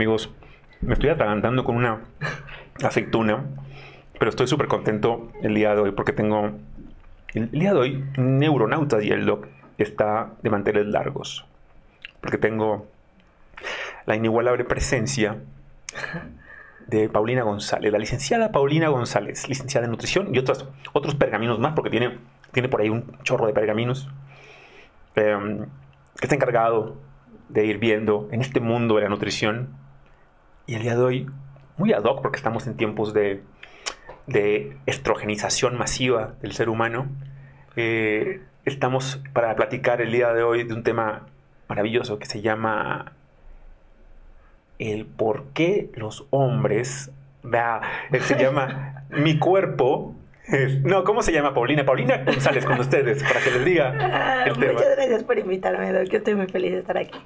amigos, me estoy atragantando con una aceituna, pero estoy súper contento el día de hoy porque tengo... El día de hoy, Neuronautas y el Doc está de manteles largos, porque tengo la inigualable presencia de Paulina González, la licenciada Paulina González, licenciada en nutrición y otros, otros pergaminos más, porque tiene, tiene por ahí un chorro de pergaminos, em, que está encargado de ir viendo en este mundo de la nutrición. Y el día de hoy, muy ad hoc, porque estamos en tiempos de, de estrogenización masiva del ser humano, eh, estamos para platicar el día de hoy de un tema maravilloso que se llama el por qué los hombres, vea, se llama Mi cuerpo. No, ¿cómo se llama Paulina? Paulina González con ustedes, para que les diga el tema. Muchas gracias por invitarme, Doc, que estoy muy feliz de estar aquí.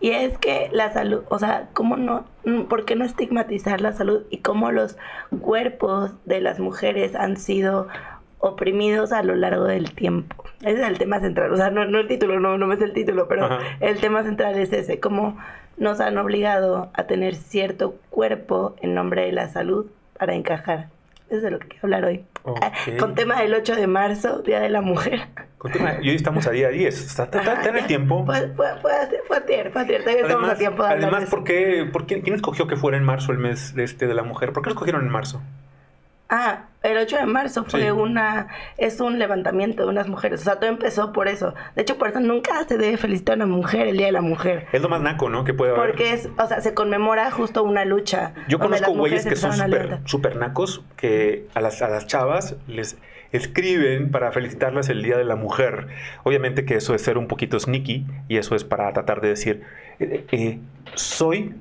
Y es que la salud, o sea, ¿cómo no, por qué no estigmatizar la salud y cómo los cuerpos de las mujeres han sido oprimidos a lo largo del tiempo. Ese es el tema central. O sea, no, el título, no, no me es el título, pero el tema central es ese, cómo nos han obligado a tener cierto cuerpo en nombre de la salud para encajar. Eso es de lo que quiero hablar hoy. Con tema del 8 de marzo, Día de la Mujer. y hoy estamos a día 10. Está, está, en el tiempo. Fue, fue ayer, fue ayer. Todavía estamos a tiempo de Además, ¿por qué, por qué, ¿quién escogió que fuera en marzo el mes este, de la mujer? ¿Por qué lo escogieron en marzo? Ah, el 8 de marzo fue una, es un levantamiento de unas mujeres. O sea, todo empezó por eso. De hecho, por eso nunca se debe felicitar a una mujer el Día de la Mujer. Es lo más naco, ¿no? Que puede haber. Porque es, o sea, se conmemora justo una lucha. Yo conozco güeyes que son súper super nacos que a las, a las chavas les escriben para felicitarlas el Día de la Mujer. Obviamente que eso es ser un poquito sneaky y eso es para tratar de decir, eh, eh, soy,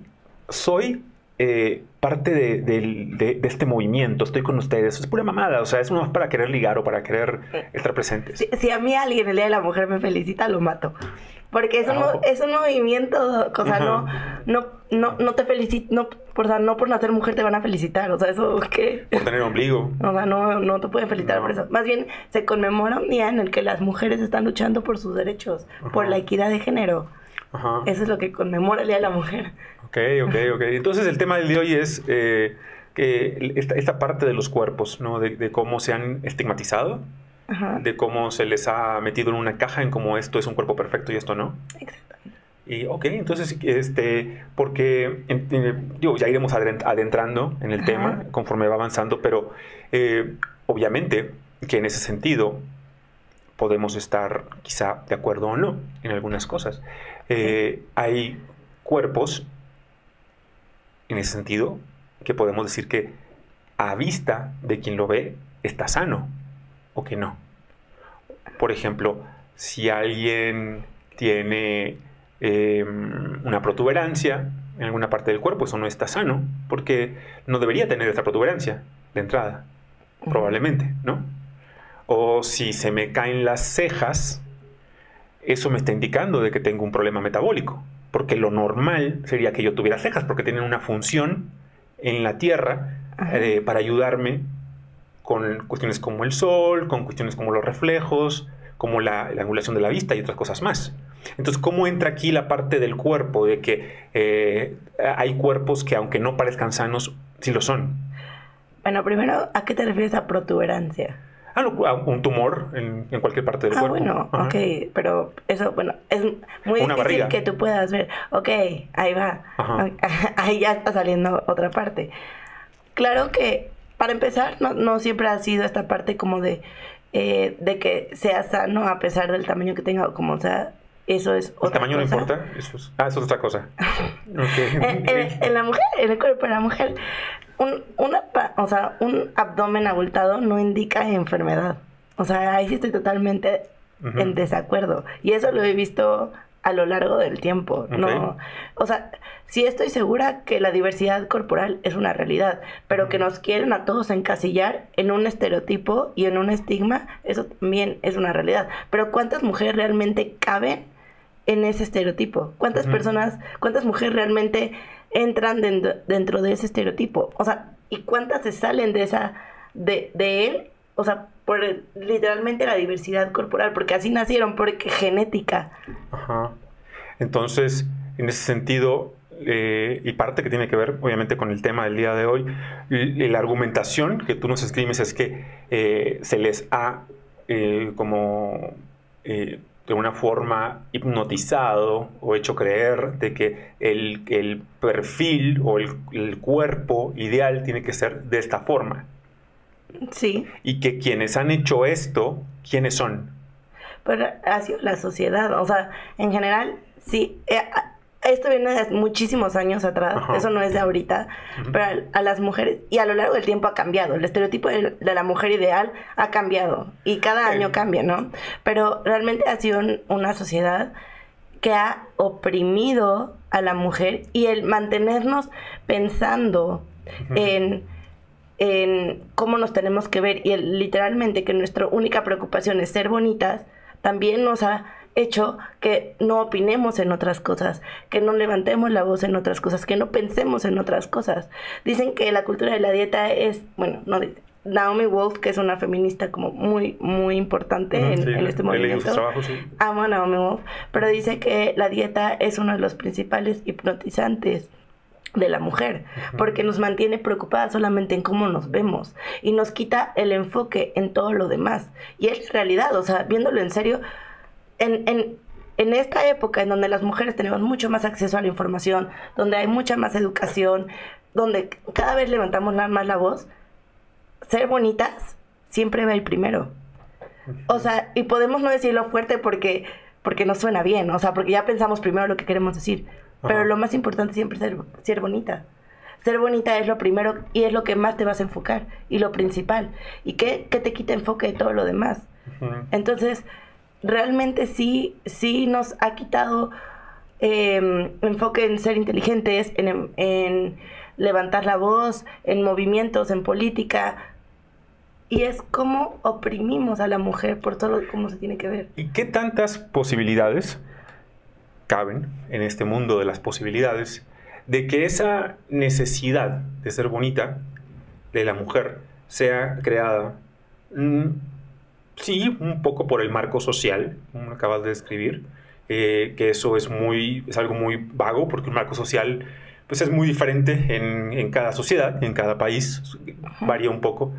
soy eh, parte de, este movimiento, estoy con ustedes, es pura mamada, o sea, es más para querer ligar o para querer estar presentes. Si, a mí alguien el Día de la Mujer me felicita, lo mato. Porque es un, ah, es un movimiento, o sea, no, no, no, no te felicito, no, por, no por nacer mujer te van a felicitar, o sea, eso qué. Por tener ombligo. O sea, no, no te pueden felicitar por eso. Más bien, se conmemora un día en el que las mujeres están luchando por sus derechos, por la equidad de género. Eso es lo que conmemora el Día de la Mujer. Ok, ok, ok. Entonces el tema de hoy es eh, que esta, parte de los cuerpos, ¿no? De, cómo se han estigmatizado, de cómo se les ha metido en una caja en cómo esto es un cuerpo perfecto y esto no. Exactamente. Y ok, entonces, este, porque, digo, ya iremos adentrando en el tema conforme va avanzando, pero eh, obviamente que en ese sentido podemos estar quizá de acuerdo o no en algunas cosas. Eh, hay cuerpos en ese sentido, que podemos decir que a vista de quien lo ve está sano o que no. Por ejemplo, si alguien tiene em, una protuberancia en alguna parte del cuerpo, eso no está sano, porque no debería tener esa protuberancia de entrada, probablemente, ¿no? O si se me caen las cejas, eso me está indicando de que tengo un problema metabólico porque lo normal sería que yo tuviera cejas, porque tienen una función en la Tierra eh, para ayudarme con cuestiones como el sol, con cuestiones como los reflejos, como la, angulación de la vista y otras cosas más. Entonces, ¿cómo entra aquí la parte del cuerpo? De que eh, hay cuerpos que aunque no parezcan sanos, sí lo son. Bueno, primero, ¿a qué te refieres a protuberancia? Ah, un tumor en, cualquier parte del ah, cuerpo. bueno, ok, pero eso, bueno, es muy difícil que tú puedas ver, ok, ahí va, ahí ya está saliendo otra parte. Claro que, para empezar, no, no siempre ha sido esta parte como de, eh, de que sea sano a pesar del tamaño que tenga, o como sea, eso es otra ¿El tamaño no importa? Eso es, ah, eso es otra cosa. en, la mujer, en el cuerpo de la mujer, un, una, o sea, un abdomen abultado no indica enfermedad. O sea, ahí sí estoy totalmente en desacuerdo. Y eso lo he visto a lo largo del tiempo. No, o sea, sí estoy segura que la diversidad corporal es una realidad, pero que nos quieren a todos encasillar en un estereotipo y en un estigma, eso también es una realidad. Pero ¿cuántas mujeres realmente caben en ese estereotipo? ¿Cuántas personas, cuántas mujeres realmente entran dentro, de ese estereotipo. O sea, ¿y cuántas se salen de esa, de, de él? O sea, por literalmente la diversidad corporal, porque así nacieron, porque genética. Ajá. Entonces, en ese sentido, eh, y parte que tiene que ver obviamente con el tema del día de hoy, la argumentación que tú nos escribes es que eh, se les ha como de una forma hipnotizado o hecho creer de que el, perfil o el, cuerpo ideal tiene que ser de esta forma. Sí. Y que quienes han hecho esto, ¿quiénes son? Pero ha sido la sociedad, o sea, en general, sí, eh, esto viene de muchísimos años atrás, eso no es de ahorita, pero a, las mujeres, y a lo largo del tiempo ha cambiado, el estereotipo de, la mujer ideal ha cambiado, y cada año cambia, ¿no? Pero realmente ha sido una sociedad que ha oprimido a la mujer y el mantenernos pensando en, en cómo nos tenemos que ver. Y el, literalmente que nuestra única preocupación es ser bonitas, también nos ha hecho que no opinemos en otras cosas, que no levantemos la voz en otras cosas, que no pensemos en otras cosas. Dicen que la cultura de la dieta es, bueno, no Naomi Wolf, que es una feminista como muy, muy importante en, este movimiento. Amo a Naomi Wolf, pero dice que la dieta es uno de los principales hipnotizantes de la mujer, porque nos mantiene preocupadas solamente en cómo nos vemos y nos quita el enfoque en todo lo demás. Y es realidad, o sea, viéndolo en serio, en, en, esta época en donde las mujeres tenemos mucho más acceso a la información, donde hay mucha más educación, donde cada vez levantamos más la voz, ser bonitas siempre va el primero. O sea, y podemos no decirlo fuerte porque, porque nos suena bien, o sea, porque ya pensamos primero lo que queremos decir. Pero lo más importante siempre es ser, ser bonita. Ser bonita es lo primero y es lo que más te vas a enfocar y lo principal. ¿Y qué, qué te quita enfoque de todo lo demás? Entonces, realmente sí, sí nos ha quitado em, enfoque en ser inteligentes, en, levantar la voz, en movimientos, en política. Y es como oprimimos a la mujer por todo cómo se tiene que ver. ¿Y qué tantas posibilidades caben en este mundo de las posibilidades de que esa necesidad de ser bonita de la mujer sea creada mm, Sí, un poco por el marco social, como acabas de describir, eh, que eso es, muy, es algo muy vago, porque el marco social pues, es muy diferente en, cada sociedad, en cada país, varía un poco,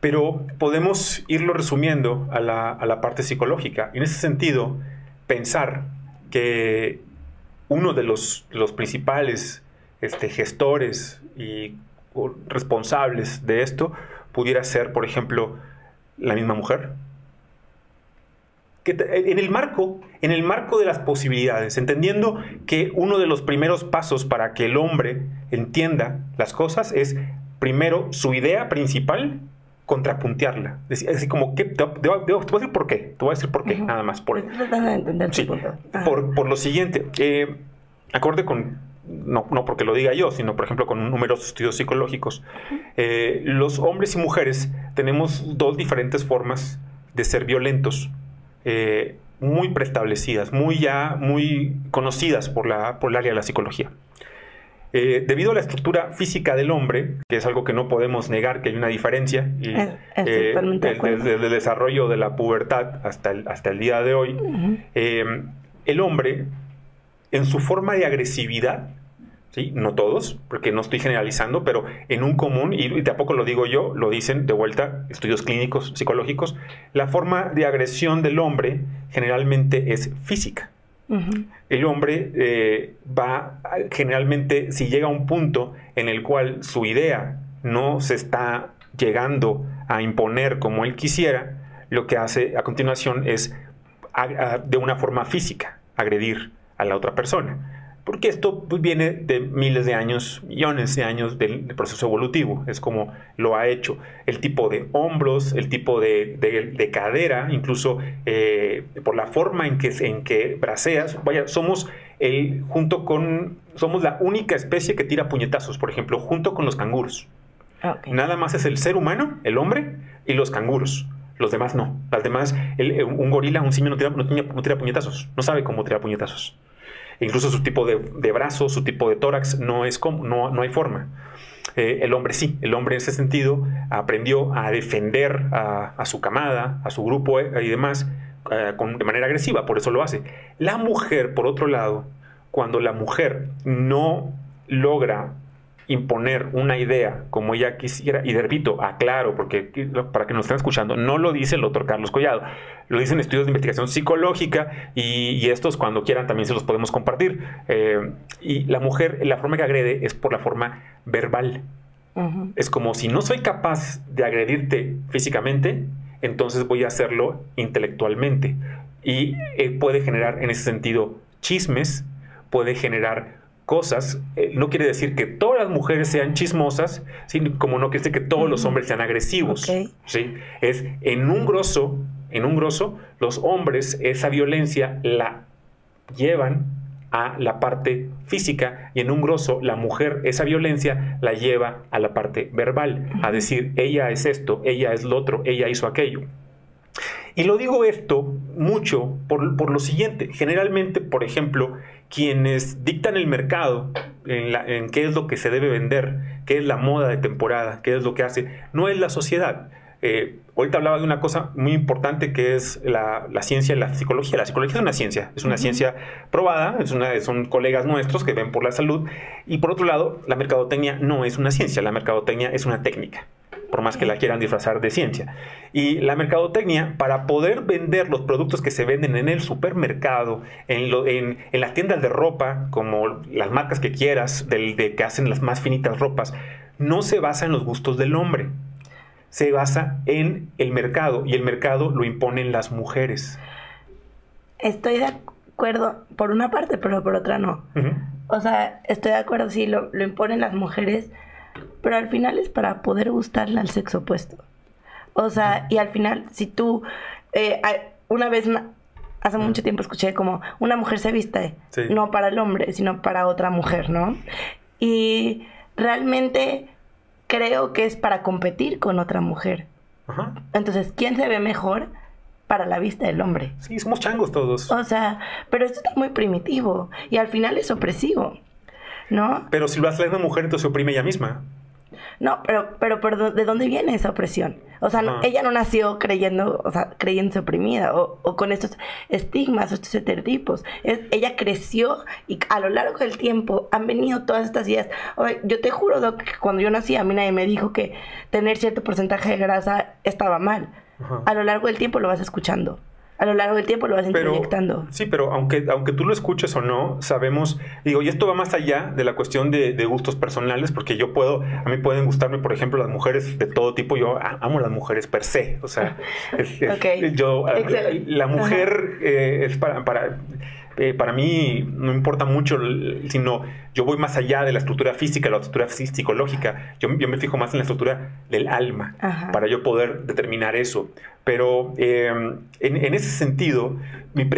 pero podemos irlo resumiendo a la, parte psicológica. En ese sentido, pensar que uno de los, los principales este, gestores y responsables de esto pudiera ser, por ejemplo, la misma mujer, en el marco, en el marco de las posibilidades, entendiendo que uno de los primeros pasos para que el hombre entienda las cosas es primero su idea principal contrapuntearla. Así, como que te, voy a decir por qué, te voy a decir por qué, nada más. Por, por, lo siguiente, eh, acorde con, no, no, porque lo diga yo, sino por ejemplo con numerosos estudios psicológicos, eh, los hombres y mujeres tenemos dos diferentes formas de ser violentos eh, muy preestablecidas, muy ya muy conocidas por, la, por el área de la psicología. Eh, debido a la estructura física del hombre, que es algo que no podemos negar que hay una diferencia, y, eh, desde, el desarrollo de la pubertad hasta el, hasta el día de hoy, el hombre, en su forma de agresividad, no todos, porque no estoy generalizando, pero en un común, y, tampoco lo digo yo, lo dicen de vuelta estudios clínicos, psicológicos, la forma de agresión del hombre generalmente es física. El hombre eh, va, generalmente, si llega a un punto en el cual su idea no se está llegando a imponer como él quisiera, lo que hace a continuación es de una forma física agredir a la otra persona porque esto pues, viene de miles de años, millones de años del, proceso evolutivo. Es como lo ha hecho. El tipo de hombros, el tipo de, cadera, incluso eh, por la forma en que, en que braceas. Vaya, somos el, junto con, somos la única especie que tira puñetazos, por ejemplo, junto con los canguros. Nada más es el ser humano, el hombre, y los canguros. Los demás no. Las demás, un gorila, un simio no tira, no tira puñetazos. No sabe cómo tirar puñetazos. Incluso su tipo de, de brazo, su tipo de tórax, no, es como, no, no hay forma. Eh, el hombre sí, el hombre en ese sentido aprendió a defender a, su camada, a su grupo eh, y demás eh, de manera agresiva, por eso lo hace. La mujer, por otro lado, cuando la mujer no logra imponer una idea como ella quisiera, y de repito, aclaro, porque para que nos estén escuchando, no lo dice el doctor Carlos Collado, lo dicen estudios de investigación psicológica y, estos cuando quieran también se los podemos compartir. Eh, y la mujer, la forma que agrede es por la forma verbal. Es como si no soy capaz de agredirte físicamente, entonces voy a hacerlo intelectualmente. Y eh, puede generar en ese sentido chismes, puede generar cosas, eh, no quiere decir que todas las mujeres sean chismosas, sino como no quiere decir que todos los hombres sean agresivos. ¿sí? Es en un grosso, en un grosso, los hombres esa violencia la llevan a la parte física y en un grosso la mujer esa violencia la lleva a la parte verbal, a decir ella es esto, ella es lo otro, ella hizo aquello. Y lo digo esto mucho por, por lo siguiente, generalmente, por ejemplo, quienes dictan el mercado en, qué es lo que se debe vender, qué es la moda de temporada, qué es lo que hace, no es la sociedad. Eh, ahorita hablaba de una cosa muy importante que es la, ciencia y la psicología. La psicología es una ciencia, es una ciencia probada, es una, son colegas nuestros que ven por la salud. Y por otro lado, la mercadotecnia no es una ciencia, la mercadotecnia es una técnica por más que la quieran disfrazar de ciencia. Y la mercadotecnia, para poder vender los productos que se venden en el supermercado, en, en, las tiendas de ropa, como las marcas que quieras, del, de que hacen las más finitas ropas, no se basa en los gustos del hombre, se basa en el mercado y el mercado lo imponen las mujeres. Estoy de acuerdo por una parte, pero por otra no. O sea, estoy de acuerdo, sí, lo, lo imponen las mujeres pero al final es para poder gustarle al sexo opuesto. O sea, y al final, si tú, eh, una vez, hace mucho tiempo escuché como una mujer se viste, no para el hombre, sino para otra mujer, ¿no? Y realmente creo que es para competir con otra mujer. Entonces, ¿quién se ve mejor? para la vista del hombre. Sí, somos changos todos. O sea, pero esto está muy primitivo y al final es opresivo. ¿No? Pero si lo hace la mujer, entonces se oprime ella misma. No, pero, pero, pero ¿de dónde viene esa opresión? O sea, ella no nació creyendo, o sea, creyéndose oprimida o, o con estos estigmas, estos estereotipos. ella creció y a lo largo del tiempo han venido todas estas ideas. yo te juro, Doc, que cuando yo nací a mí nadie me dijo que tener cierto porcentaje de grasa estaba mal. A lo largo del tiempo lo vas escuchando a lo largo del tiempo lo vas introyectando. Sí, pero aunque, aunque tú lo escuches o no, sabemos, digo, y esto va más allá de la cuestión de, gustos personales, porque yo puedo, a mí pueden gustarme, por ejemplo, las mujeres de todo tipo, yo amo las mujeres per se, o sea, yo, la mujer eh, es para, para eh, para mí no importa mucho, sino yo voy más allá de la estructura física, la estructura psicológica. Yo, me fijo más en la estructura del alma para yo poder determinar eso. Pero em, en, ese sentido, mi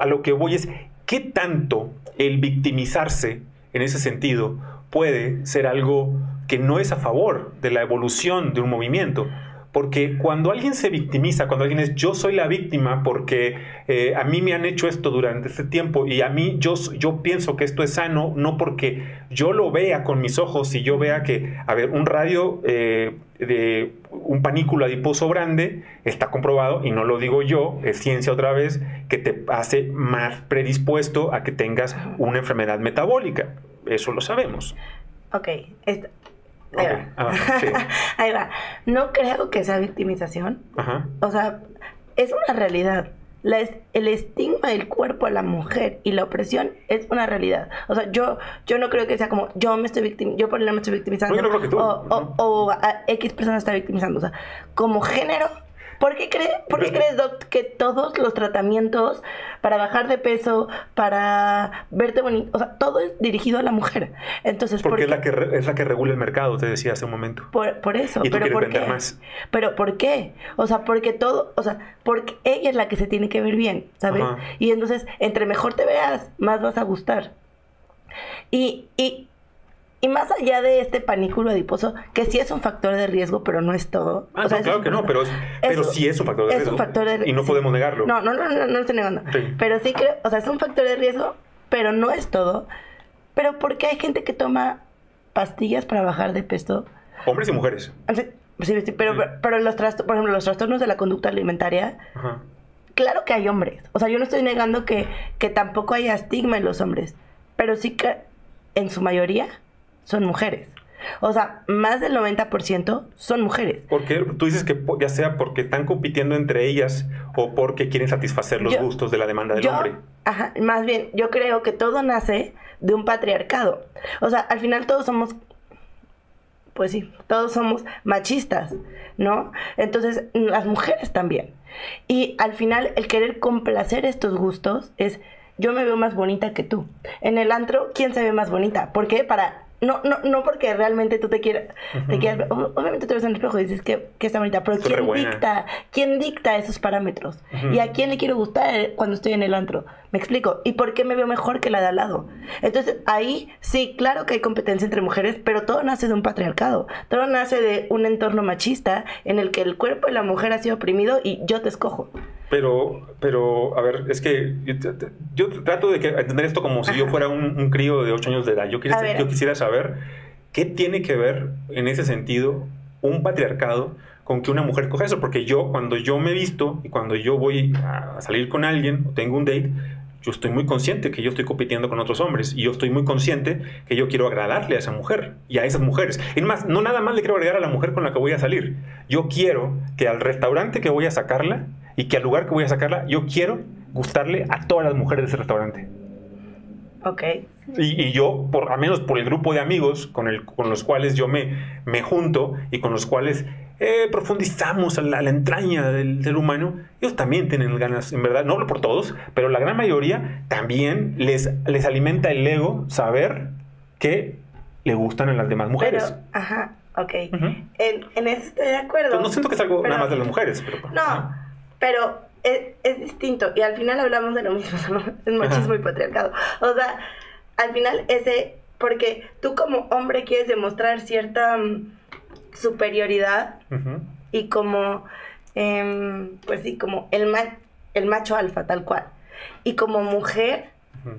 a lo que voy es, ¿qué tanto el victimizarse en ese sentido puede ser algo que no es a favor de la evolución de un movimiento? Porque cuando alguien se victimiza, cuando alguien es yo soy la víctima porque eh, a mí me han hecho esto durante este tiempo y a mí yo, yo pienso que esto es sano, no porque yo lo vea con mis ojos y yo vea que, a ver, un radio eh, de un panículo adiposo grande está comprobado, y no lo digo yo, es ciencia otra vez, que te hace más predispuesto a que tengas una enfermedad metabólica. Eso lo sabemos. Ok, Ahí va. Ah, Ahí va. No creo que sea victimización. O sea, es una realidad. el estigma del cuerpo a la mujer y la opresión es una realidad. O sea, yo, yo no creo que sea como yo me estoy victimizando, yo por el me estoy victimizando. o, o, X persona está victimizando. O sea, como género ¿Por qué, crees, Doc, que todos los tratamientos para bajar de peso, para verte bonito, o sea, todo es dirigido a la mujer? Entonces, Porque es, la que es la que regula el mercado, te decía hace un momento. Por, eso. pero ¿por qué? más. Pero ¿por qué? O sea, porque todo, o sea, porque ella es la que se tiene que ver bien, ¿sabes? Y entonces, entre mejor te veas, más vas a gustar. Y, y, y más allá de este panículo adiposo, que sí es un factor de riesgo, pero no es todo. Ah, claro que no, pero, pero sí es un factor de es riesgo. Un factor de, y no podemos negarlo. No, no, no, no, lo estoy negando. Pero sí creo, o sea, es un factor de riesgo, pero no es todo. Pero ¿por qué hay gente que toma pastillas para bajar de peso? Hombres y mujeres. Sí, sí, pero, pero los por ejemplo, los trastornos de la conducta alimentaria, claro que hay hombres. O sea, yo no estoy negando que, que tampoco haya estigma en los hombres, pero sí que en su mayoría son mujeres. O sea, más del 90% son mujeres. Porque tú dices que ya sea porque están compitiendo entre ellas o porque quieren satisfacer los gustos de la demanda del hombre. Ajá, más bien, yo creo que todo nace de un patriarcado. O sea, al final todos somos pues sí, todos somos machistas, ¿no? Entonces, las mujeres también. Y al final, el querer complacer estos gustos es, yo me veo más bonita que tú. En el antro, ¿quién se ve más bonita? ¿Por qué? Para no, no, no porque realmente tú te quieras, te quieras, obviamente te ves en el espejo y dices que, que está bonita, pero ¿quién dicta, ¿quién dicta esos parámetros? ¿Y a quién le quiero gustar cuando estoy en el antro? Me explico. ¿Y por qué me veo mejor que la de al lado? Entonces, ahí sí, claro que hay competencia entre mujeres, pero todo nace de un patriarcado. Todo nace de un entorno machista en el que el cuerpo de la mujer ha sido oprimido y yo te escojo. Pero, pero, a ver, es que yo, trato de entender esto como si yo fuera un, crío de 8 años de edad. Yo, quisiera, yo quisiera saber qué tiene que ver en ese sentido un patriarcado con que una mujer coja eso. Porque yo, cuando yo me visto y cuando yo voy a salir con alguien o tengo un date, yo estoy muy consciente que yo estoy compitiendo con otros hombres y yo estoy muy consciente que yo quiero agradarle a esa mujer y a esas mujeres. Es más, no nada más le quiero agradar a la mujer con la que voy a salir. Yo quiero que al restaurante que voy a sacarla y que al lugar que voy a sacarla, yo quiero gustarle a todas las mujeres de ese restaurante. Ok. Y, yo, por, al menos por el grupo de amigos con, el, con los cuales yo me, me junto y con los cuales eh, profundizamos a la, entraña del ser humano, ellos también tienen ganas, en verdad, no hablo por todos, pero la gran mayoría también les, les alimenta el ego saber que le gustan a las demás mujeres. ajá, ok. en, en, eso estoy de acuerdo. no siento que es algo nada más de las mujeres, pero... No, pero es, distinto y al final hablamos de lo mismo, es machismo y patriarcado. O sea, al final ese, porque tú como hombre quieres demostrar cierta mm, superioridad y como, em, pues sí, como el, el macho alfa, tal cual. Y como mujer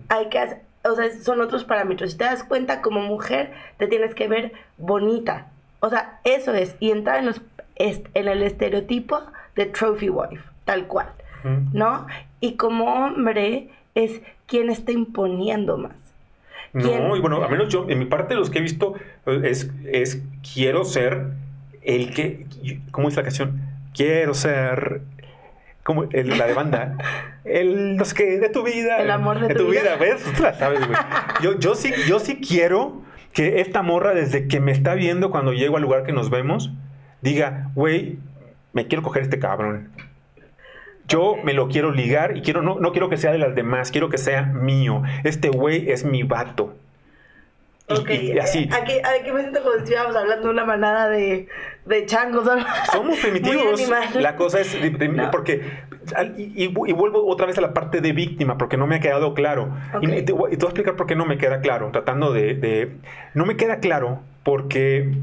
hay que hacer, o sea, son otros parámetros. Si te das cuenta, como mujer te tienes que ver bonita. O sea, eso es. Y entrar en, los, en el estereotipo de trophy wife tal cual, ¿no? Y como hombre es quien está imponiendo más. No, y bueno, a menos yo, en mi parte, los que he visto es, es quiero ser el que, ¿cómo es la canción? Quiero ser como la de banda, el no sé qué, de tu vida. El amor de, tu, vida. ¿Ves? Tú la sabes, güey. Yo, yo, sí, yo sí quiero que esta morra, desde que me está viendo cuando llego al lugar que nos vemos, diga, güey, me quiero coger este cabrón yo me lo quiero ligar y quiero, no, no quiero que sea de las demás, quiero que sea mío. Este güey es mi vato. Ok, y, así. Aquí, aquí, me siento como si estuviéramos hablando de una manada de, de changos. Somos primitivos. La cosa es. Porque. Y, vuelvo otra vez a la parte de víctima, porque no me ha quedado claro. Y, te, voy a explicar por qué no me queda claro. Tratando de, de. No me queda claro porque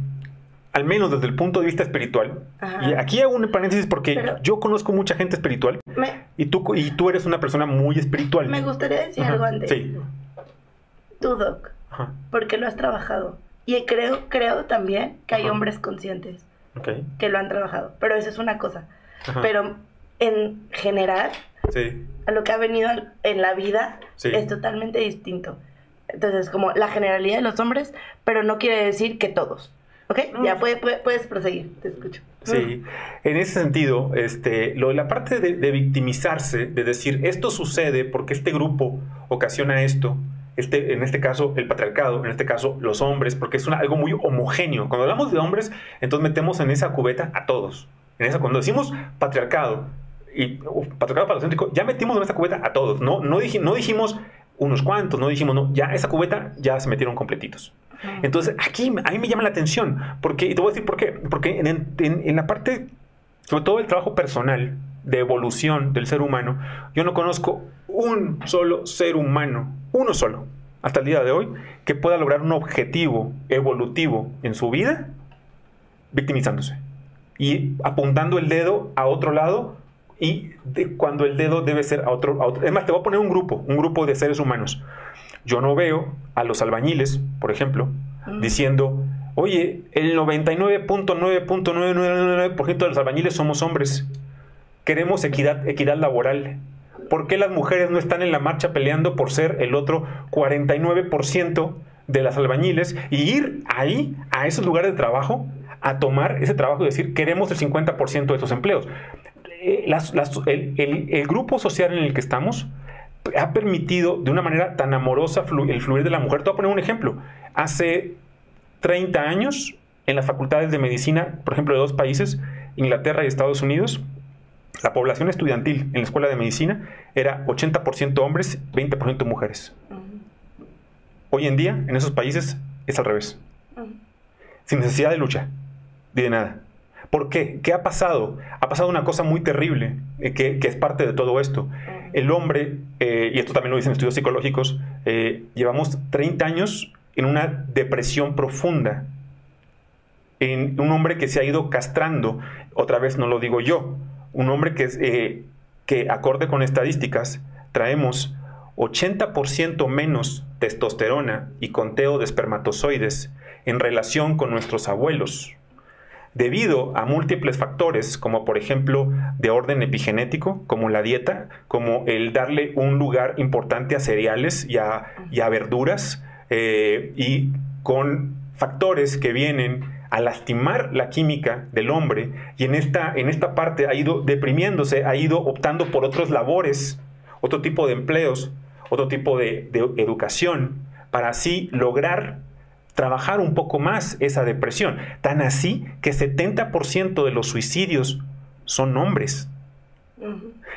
al menos desde el punto de vista espiritual, y aquí hago un paréntesis porque yo conozco mucha gente espiritual y, tú, y tú eres una persona muy espiritual. Me gustaría decir algo antes. Sí. Tú, Doc, porque lo has trabajado. Y creo, creo también que hay hombres conscientes que lo han trabajado, pero eso es una cosa. Pero en general, a lo que ha venido en la vida es totalmente distinto. Entonces, como la generalidad de los hombres, pero no quiere decir que todos. Ok, ya puedes proseguir, te escucho. Sí, en ese sentido, este, lo, la parte de, victimizarse, de decir esto sucede porque este grupo ocasiona esto, este, en este caso el patriarcado, en este caso los hombres, porque es algo muy homogéneo. Cuando hablamos de hombres, entonces metemos en esa cubeta a todos. En esa, cuando decimos patriarcado y patriarcado palocéntrico, ya metimos en esa cubeta a todos. No, no, no dijimos unos cuantos, no dijimos, no, ya esa cubeta ya se metieron completitos. Entonces, aquí a mí me llama la atención, porque, y te voy a decir por qué, porque en, la parte, sobre todo el trabajo personal, de evolución del ser humano, yo no conozco un solo ser humano, uno solo, hasta el día de hoy, que pueda lograr un objetivo evolutivo en su vida victimizándose y apuntando el dedo a otro lado y cuando el dedo debe ser otro, a otro. Es más, te voy a poner un grupo, un grupo de seres humanos. Yo no veo a los albañiles, por ejemplo, diciendo, oye, el 99.9.999% de los albañiles somos hombres. Queremos equidad, equidad laboral. ¿Por qué las mujeres no están en la marcha peleando por ser el otro 49% de las albañiles y ir ahí, a esos lugares de trabajo, a tomar ese trabajo y decir, queremos el 50% de esos empleos. Eh, el, grupo social en el que estamos ha permitido de una manera tan amorosa el fluir de la mujer. Te voy a poner un ejemplo. Hace 30 años, en las facultades de medicina, por ejemplo, de dos países, Inglaterra y Estados Unidos, la población estudiantil en la escuela de medicina era 80% hombres, 20% mujeres. Hoy en día, en esos países, es al revés. Sin necesidad de lucha, ni de nada. ¿Por qué? ¿Qué ha pasado? Ha pasado una cosa muy terrible, eh, que, es parte de todo esto. El hombre, eh, y esto también lo dicen estudios psicológicos, eh, llevamos 30 años en una depresión profunda. En un hombre que se ha ido castrando, otra vez no lo digo yo, un hombre que, que acorde con estadísticas, traemos 80% menos testosterona y conteo de espermatozoides en relación con nuestros abuelos, debido a múltiples factores, como por ejemplo de orden epigenético, como la dieta, como el darle un lugar importante a cereales y a, verduras, eh, y con factores que vienen a lastimar la química del hombre y en esta, en esta parte ha ido deprimiéndose, ha ido optando por otros labores, otro tipo de empleos otro tipo de, educación, para así lograr trabajar un poco más esa depresión. Tan así que 70% de los suicidios son hombres.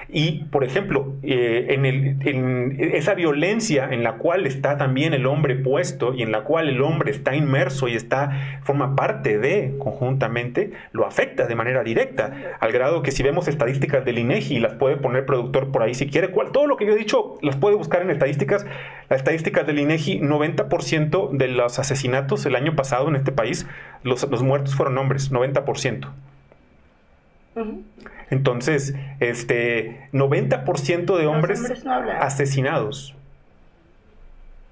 Y, por ejemplo, eh, en, esa violencia en la cual está también el hombre puesto y en la cual el hombre está inmerso y está, forma parte de conjuntamente, lo afecta de manera directa, al grado que si vemos estadísticas del INEGI, y las puede poner productor por ahí si quiere, cual, todo lo que yo he dicho las puede buscar en estadísticas, las estadísticas del INEGI, 90% de los asesinatos el año pasado en este país, los, los muertos fueron hombres, 90%. Entonces, este 90% de hombres, asesinados.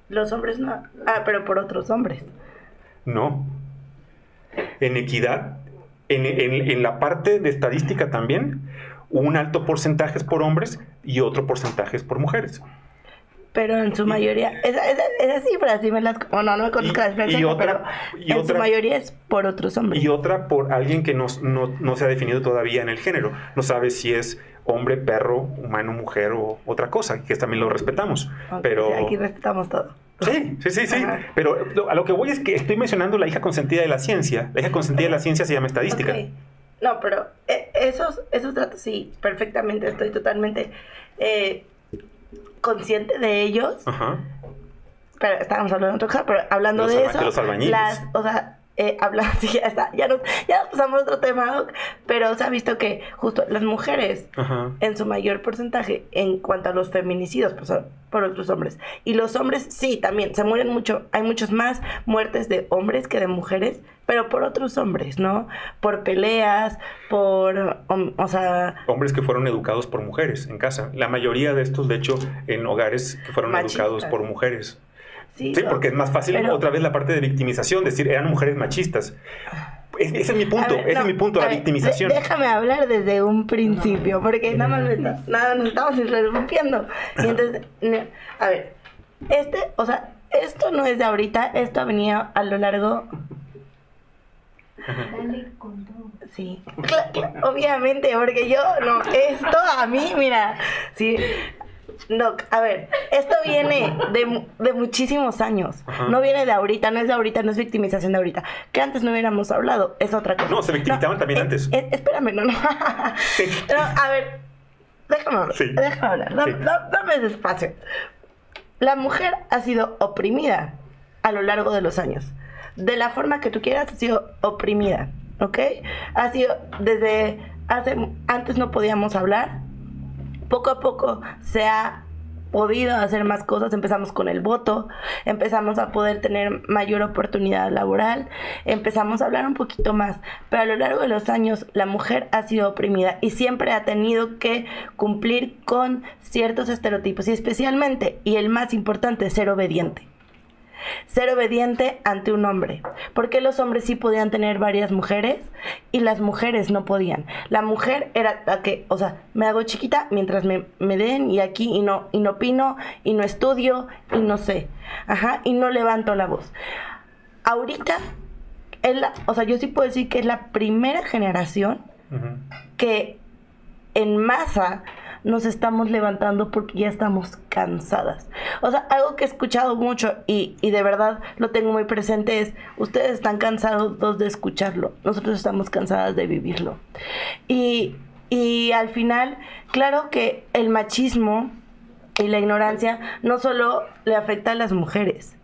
Los hombres no. Ah, pero por otros hombres. No. En equidad, en, en la parte de estadística también, un alto porcentaje es por hombres y otro porcentaje es por mujeres pero en su mayoría, esas cifras sí me las, no, no me conozco las pero en su mayoría es por otros hombres. Y otra por alguien que no, no, se ha definido todavía en el género, no sabe si es hombre, perro, humano, mujer o otra cosa, que también lo respetamos. pero aquí respetamos todo. Sí, sí, sí, sí. Pero a lo que voy es que estoy mencionando la hija consentida de la ciencia. La hija consentida de la ciencia se llama estadística. No, pero eh, esos, esos datos sí, perfectamente, estoy totalmente eh, consciente de ellos. Ajá. Pero estábamos hablando de otra cosa, pero hablando de eso. Los albañiles. Las, o sea, eh, sí, ya está, ya nos, ya pasamos a otro tema, pero se ha visto que justo las mujeres, en su mayor porcentaje, en cuanto a los feminicidios, pues son por otros hombres. Y los hombres, sí, también, se mueren mucho, hay muchos más muertes de hombres que de mujeres, pero por otros hombres, ¿no? Por peleas, por, o, sea... Hombres que fueron educados por mujeres en casa. La mayoría de estos, de hecho, en hogares que fueron educados por mujeres. Sí, porque es más fácil otra vez la parte de victimización, decir, eran mujeres machistas. ese es mi punto, ese es mi punto, la victimización. Déjame hablar desde un principio, porque nada más nada, nos estamos interrumpiendo. Y entonces, a ver, este, o sea, esto no es de ahorita, esto ha venido a lo largo Sí, obviamente, porque yo, no, esto a mí, mira, sí, no, a ver, esto viene de, muchísimos años. No viene de ahorita, no es de ahorita, no es victimización de ahorita. Que antes no hubiéramos hablado, es otra cosa. No, se victimizaban también antes. espérame, no, no. a ver, déjame hablar. Déjame hablar. Dame, dame ese espacio. La mujer ha sido oprimida a lo largo de los años. De la forma que tú quieras, ha sido oprimida. ¿Ok? Ha sido desde hace. Antes no podíamos hablar, poco a poco se ha podido hacer más cosas, empezamos con el voto, empezamos a poder tener mayor oportunidad laboral, empezamos a hablar un poquito más, pero a lo largo de los años la mujer ha sido oprimida y siempre ha tenido que cumplir con ciertos estereotipos y especialmente, y el más importante, ser obediente. Ser obediente ante un hombre. Porque los hombres sí podían tener varias mujeres y las mujeres no podían. La mujer era la que, o sea, me hago chiquita mientras me, me den y aquí y no, y no opino y no estudio y no sé. Ajá, y no levanto la voz. Ahorita, es la, o sea, yo sí puedo decir que es la primera generación que en masa nos estamos levantando porque ya estamos cansadas. O sea, algo que he escuchado mucho y, de verdad lo tengo muy presente es, ustedes están cansados de escucharlo, nosotros estamos cansadas de vivirlo. Y, y al final, claro que el machismo y la ignorancia no solo le afecta a las mujeres,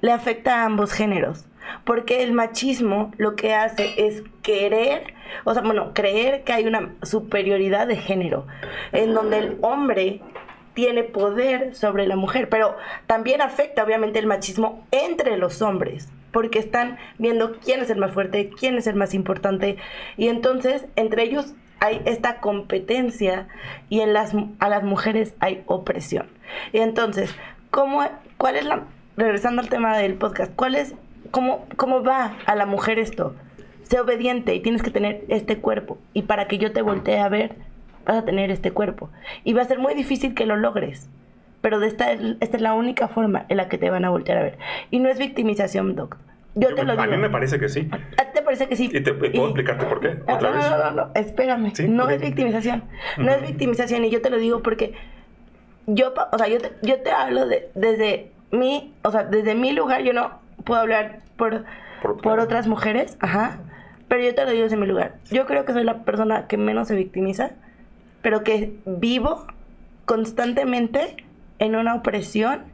le afecta a ambos géneros. Porque el machismo lo que hace es querer, o sea, bueno, creer que hay una superioridad de género, en donde el hombre tiene poder sobre la mujer, pero también afecta obviamente el machismo entre los hombres, porque están viendo quién es el más fuerte, quién es el más importante, y entonces entre ellos hay esta competencia y en las, a las mujeres hay opresión. Y entonces, ¿cómo, ¿cuál es la, regresando al tema del podcast, cuál es ¿cómo, ¿cómo va a la mujer esto? Sé obediente y tienes que tener este cuerpo. Y para que yo te voltee a ver, vas a tener este cuerpo. Y va a ser muy difícil que lo logres. Pero de esta, esta es la única forma en la que te van a voltear a ver. Y no es victimización, Doc. Yo te lo digo. A mí me parece que sí. ¿A ti te parece que sí? ¿Y te puedo explicarte por qué? ¿Otra no, no, no, no, espérame. No es victimización. No es victimización. Y yo te lo digo porque yo, o sea, yo te, yo te hablo de, desde mi, o sea, desde mi lugar, yo no puedo hablar por, por, otras mujeres, ajá, pero yo te lo digo desde mi lugar. Yo creo que soy la persona que menos se victimiza, pero que vivo constantemente en una opresión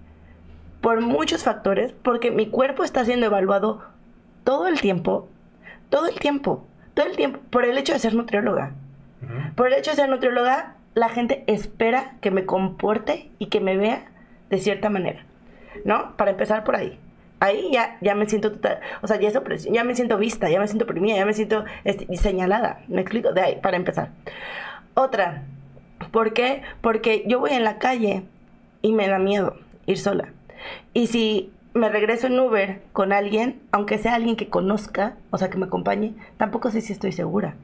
por muchos factores, porque mi cuerpo está siendo evaluado todo el tiempo, todo el tiempo, todo el tiempo, por el hecho de ser nutrióloga. Por el hecho de ser nutrióloga, la gente espera que me comporte y que me vea de cierta manera, ¿no? Para empezar por ahí ahí ya, ya me siento total, o sea, ya, ya me siento vista, ya me siento oprimida, ya me siento este, señalada. Me explico, de ahí, para empezar. Otra, ¿por qué? Porque yo voy en la calle y me da miedo ir sola. Y si me regreso en Uber con alguien, aunque sea alguien que conozca, o sea, que me acompañe, tampoco sé si estoy segura.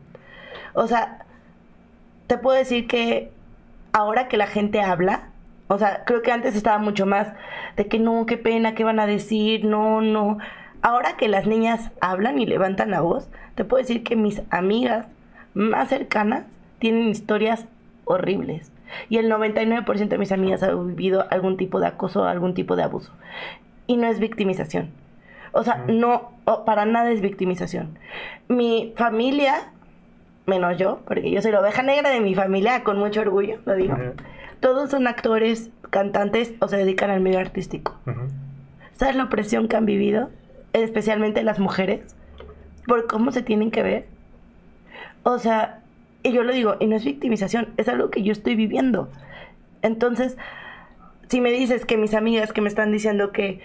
O sea, te puedo decir que ahora que la gente habla, o sea, creo que antes estaba mucho más de que no, qué pena, qué van a decir, no, no. Ahora que las niñas hablan y levantan la voz, te puedo decir que mis amigas más cercanas tienen historias horribles. Y el 99% de mis amigas han vivido algún tipo de acoso, algún tipo de abuso. Y no es victimización. O sea, no, para nada es victimización. Mi familia, menos yo, porque yo soy la oveja negra de mi familia, con mucho orgullo, lo digo todos son actores, cantantes o se dedican al medio artístico. ¿Sabes la opresión que han vivido? Especialmente las mujeres, por cómo se tienen que ver. O sea, y yo lo digo, y no es victimización, es algo que yo estoy viviendo. Entonces, si me dices que mis amigas que me están diciendo que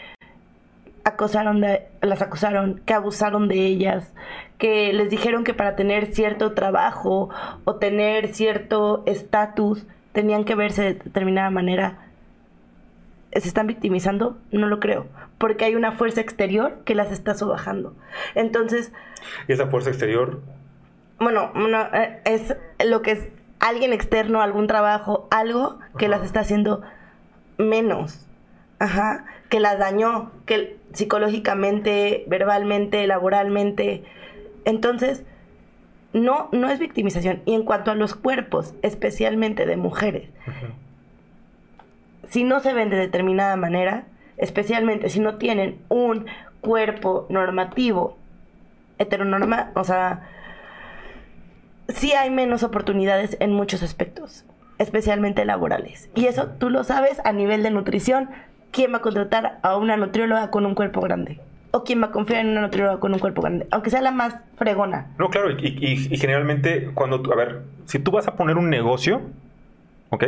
acosaron de, las acosaron, que abusaron de ellas, que les dijeron que para tener cierto trabajo o tener cierto estatus tenían que verse de determinada manera, se están victimizando, no lo creo, porque hay una fuerza exterior que las está sobajando. Entonces... ¿Y esa fuerza exterior? Bueno, eh, es lo que es alguien externo, algún trabajo, algo que las está haciendo menos. Ajá, que las dañó, que psicológicamente, verbalmente, laboralmente. Entonces, no, no es victimización. Y en cuanto a los cuerpos, especialmente de mujeres, si no se ven de determinada manera, especialmente si no tienen un cuerpo normativo, heteronorma, o sea, sí hay menos oportunidades en muchos aspectos, especialmente laborales. Y eso tú lo sabes a nivel de nutrición. ¿Quién va a contratar a una nutrióloga con un cuerpo grande? O quién va a confiar en una nutrióloga con un cuerpo grande, aunque sea la más fregona. No, claro, y, generalmente cuando, a ver, si tú vas a poner un negocio, ¿ok?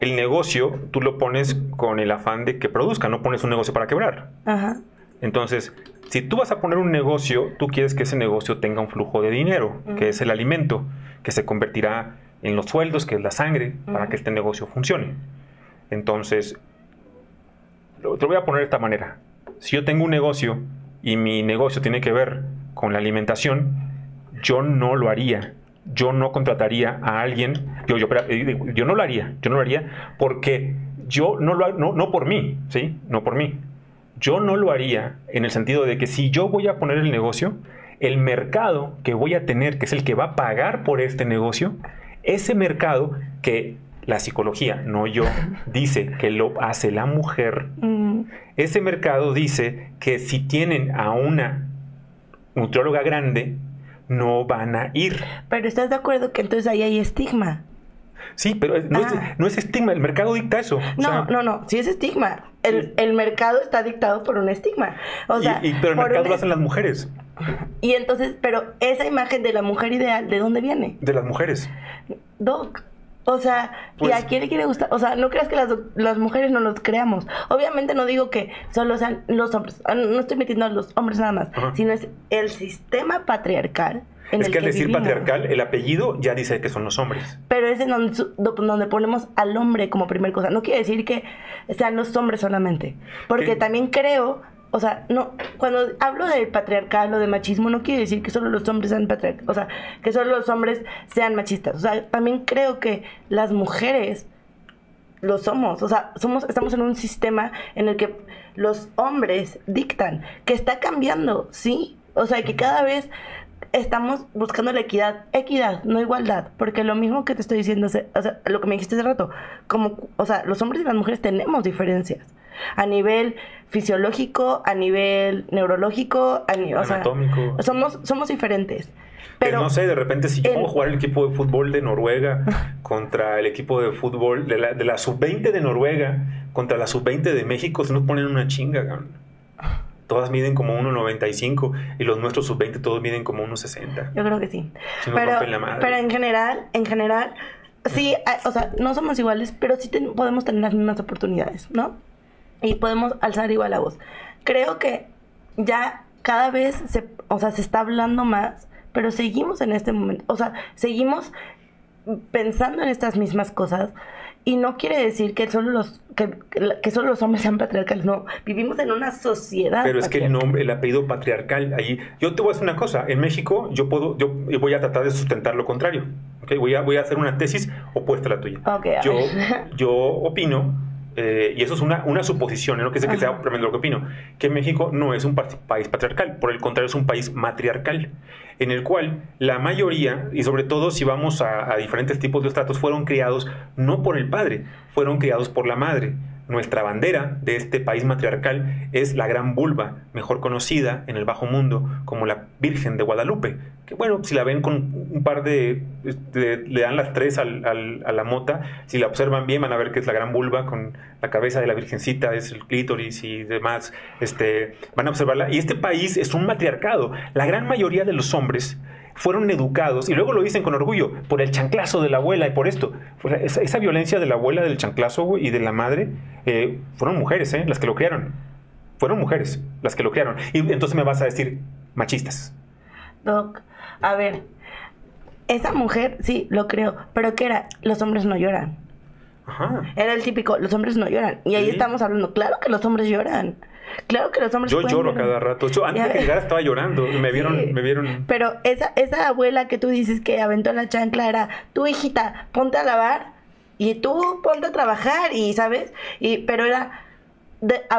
El negocio tú lo pones con el afán de que produzca, no pones un negocio para quebrar. Ajá. Entonces, si tú vas a poner un negocio, tú quieres que ese negocio tenga un flujo de dinero, que es el alimento, que se convertirá en los sueldos, que es la sangre, para que este negocio funcione. Entonces, te lo voy a poner de esta manera. Si yo tengo un negocio y mi negocio tiene que ver con la alimentación, yo no lo haría. Yo no contrataría a alguien, eh, yo no lo haría, yo no lo haría porque yo no lo no, no por mí, ¿sí? No por mí. Yo no lo haría en el sentido de que si yo voy a poner el negocio, el mercado que voy a tener, que es el que va a pagar por este negocio, ese mercado que la psicología, no yo, dice que lo hace la mujer, mm. ese mercado dice que si tienen a una nutrióloga grande, no van a ir. Pero estás de acuerdo que entonces ahí hay estigma. Sí, pero ah. no, es, estigma, el mercado dicta eso. No, no, no, sí es estigma. El, mercado está dictado por un estigma. O sea, pero el mercado lo hacen las mujeres. Y entonces, pero esa imagen de la mujer ideal, ¿de dónde viene? De las mujeres. Doc, o sea, ¿y a pues quién le quiere gustar? O sea, no creas que las, mujeres no nos creamos. Obviamente no digo que solo sean los hombres. Ah, no estoy metiendo a los hombres nada más. Sino es el sistema patriarcal. En es que al decir patriarcal, el apellido ya dice que son los hombres. Pero es en donde, donde ponemos al hombre como primer cosa. No quiere decir que sean los hombres solamente. Porque también creo o sea, no, cuando hablo del patriarcal o de machismo, no quiere decir que solo los hombres sean patriarcales, o sea, que solo los hombres sean machistas. O sea, también creo que las mujeres lo somos. O sea, somos, estamos en un sistema en el que los hombres dictan, que está cambiando, sí. O sea, que cada vez estamos buscando la equidad, equidad, no igualdad, porque lo mismo que te estoy diciendo, o sea, lo que me dijiste hace rato, como, o sea, los hombres y las mujeres tenemos diferencias a nivel fisiológico, a nivel neurológico, a nivel, anatómico. somos, somos diferentes. Pero, no sé, de repente si yo puedo jugar el equipo de fútbol de Noruega contra el equipo de fútbol de la, de la sub-20 de Noruega contra la sub-20 de México, se nos ponen una chinga, Todas miden como 1,95 y los nuestros sub-20 todos miden como 1,60. Yo creo que sí. pero, pero en general, en general, sí, o sea, no somos iguales, pero sí podemos tener las mismas oportunidades, ¿no? Y podemos alzar igual la voz. Creo que ya cada vez se, o sea, se está hablando más, pero seguimos en este momento, o sea, seguimos pensando en estas mismas cosas y no quiere decir que solo los que, que, solo los hombres sean patriarcales, no, vivimos en una sociedad. Pero es que el nombre, el apellido patriarcal, ahí, yo te voy a decir una cosa, en México yo puedo, yo voy a tratar de sustentar lo contrario, ¿okay? voy, a, voy a hacer una tesis opuesta a la tuya. yo, yo opino eh, y eso es una, una suposición, no que sé que sea realmente lo que opino, que México no es un país patriarcal, por el contrario es un país matriarcal, en el cual la mayoría, y sobre todo si vamos a, a diferentes tipos de estratos, fueron criados no por el padre, fueron criados por la madre. Nuestra bandera de este país matriarcal es la gran vulva, mejor conocida en el bajo mundo como la Virgen de Guadalupe. Que bueno, si la ven con un par de. le dan las tres al, a la mota, si la observan bien van a ver que es la gran vulva con la cabeza de la Virgencita, es el clítoris y demás. Este, van a observarla. Y este país es un matriarcado. La gran mayoría de los hombres fueron educados, y luego lo dicen con orgullo, por el chanclazo de la abuela y por esto. Esa, violencia de la abuela, del chanclazo y de la madre, eh, fueron mujeres, ¿eh? las que lo criaron. Fueron mujeres las que lo criaron. Y entonces me vas a decir, machistas. Doc, a ver, esa mujer, sí, lo creo, pero ¿qué era? Los hombres no lloran. Ajá. Era el típico, los hombres no lloran. Y ahí estamos hablando, claro que los hombres lloran. Claro que los hombres Yo lloro cada rato. Yo antes de que llegara estaba llorando. Me vieron, me vieron. Pero esa, esa abuela que tú dices que aventó la chancla era, tu hijita, ponte a lavar y tú ponte a trabajar y, ¿sabes? Y, pero era...